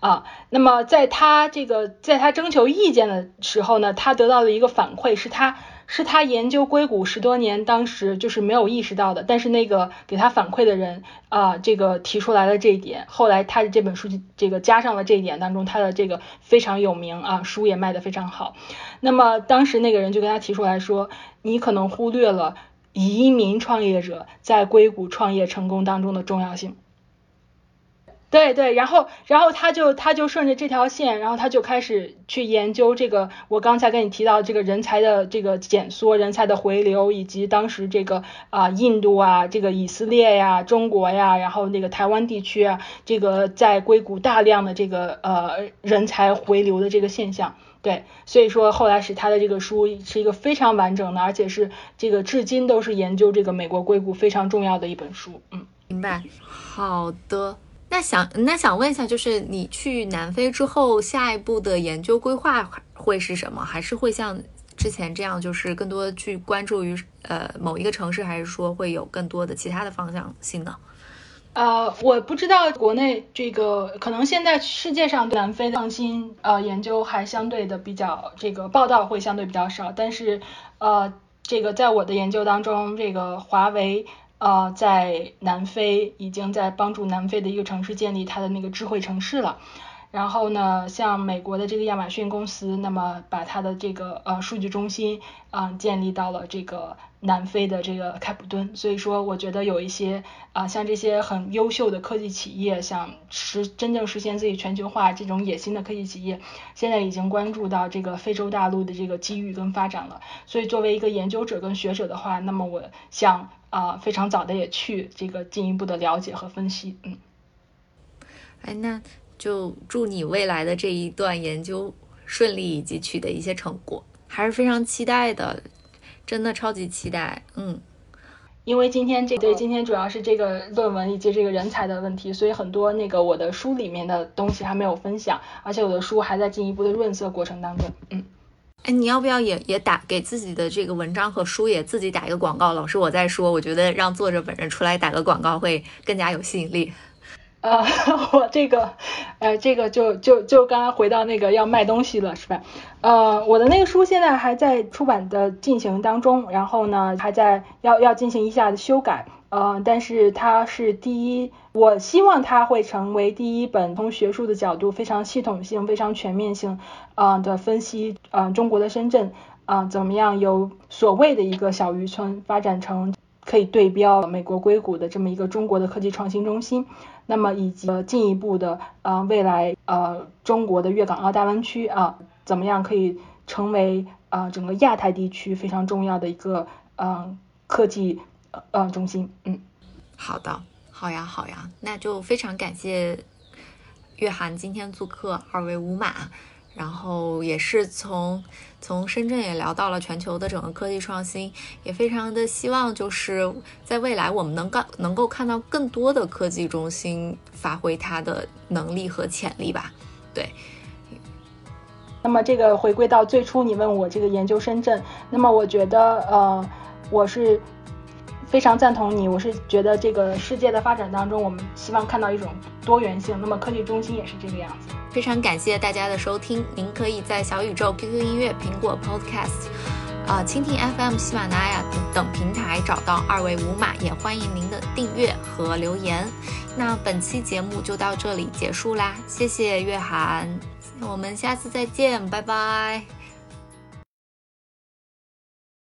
啊，那么在他这个在他征求意见的时候呢，他得到的一个反馈是他。是他研究硅谷十多年，当时就是没有意识到的。但是那个给他反馈的人啊，这个提出来了这一点。后来他的这本书这个加上了这一点当中，他的这个非常有名啊，书也卖得非常好。那么当时那个人就跟他提出来说，你可能忽略了移民创业者在硅谷创业成功当中的重要性。对对，然后然后他就他就顺着这条线，然后他就开始去研究这个我刚才跟你提到这个人才的这个减缩、人才的回流，以及当时这个啊印度啊、这个以色列呀、中国呀，然后那个台湾地区啊，这个在硅谷大量的这个呃人才回流的这个现象。对，所以说后来使他的这个书是一个非常完整的，而且是这个至今都是研究这个美国硅谷非常重要的一本书。嗯，明白。好的。那想那想问一下，就是你去南非之后，下一步的研究规划会是什么？还是会像之前这样，就是更多去关注于呃某一个城市，还是说会有更多的其他的方向性呢？呃，我不知道国内这个可能现在世界上南非的创新呃研究还相对的比较这个报道会相对比较少，但是呃这个在我的研究当中，这个华为。呃，在南非已经在帮助南非的一个城市建立它的那个智慧城市了。然后呢，像美国的这个亚马逊公司，那么把它的这个呃数据中心啊建立到了这个南非的这个开普敦。所以说，我觉得有一些啊像这些很优秀的科技企业，想实真正实现自己全球化这种野心的科技企业，现在已经关注到这个非洲大陆的这个机遇跟发展了。所以作为一个研究者跟学者的话，那么我想。啊，非常早的也去这个进一步的了解和分析，嗯，哎，那就祝你未来的这一段研究顺利，以及取得一些成果，还是非常期待的，真的超级期待，嗯，因为今天这对今天主要是这个论文以及这个人才的问题，所以很多那个我的书里面的东西还没有分享，而且我的书还在进一步的润色过程当中，嗯。哎，你要不要也也打给自己的这个文章和书也自己打一个广告？老师我在说，我觉得让作者本人出来打个广告会更加有吸引力。呃，我这个，呃，这个就就就刚刚回到那个要卖东西了，是吧？呃，我的那个书现在还在出版的进行当中，然后呢还在要要进行一下修改。呃，但是它是第一，我希望它会成为第一本从学术的角度非常系统性、非常全面性，啊的分析，啊中国的深圳，啊怎么样由所谓的一个小渔村发展成可以对标美国硅谷的这么一个中国的科技创新中心，那么以及进一步的，呃未来，呃中国的粤港澳大湾区啊怎么样可以成为呃整个亚太地区非常重要的一个，嗯科技。呃，中心，嗯，好的，好呀，好呀，那就非常感谢月涵今天做客二维五码，然后也是从从深圳也聊到了全球的整个科技创新，也非常的希望就是在未来我们能够能够看到更多的科技中心发挥它的能力和潜力吧，对。那么这个回归到最初你问我这个研究深圳，那么我觉得呃我是。非常赞同你，我是觉得这个世界的发展当中，我们希望看到一种多元性。那么科技中心也是这个样子。非常感谢大家的收听，您可以在小宇宙、QQ 音乐、苹果 Podcast、啊蜻蜓 FM、喜马拉雅等平台找到二维五码，也欢迎您的订阅和留言。那本期节目就到这里结束啦，谢谢月涵，我们下次再见，拜拜。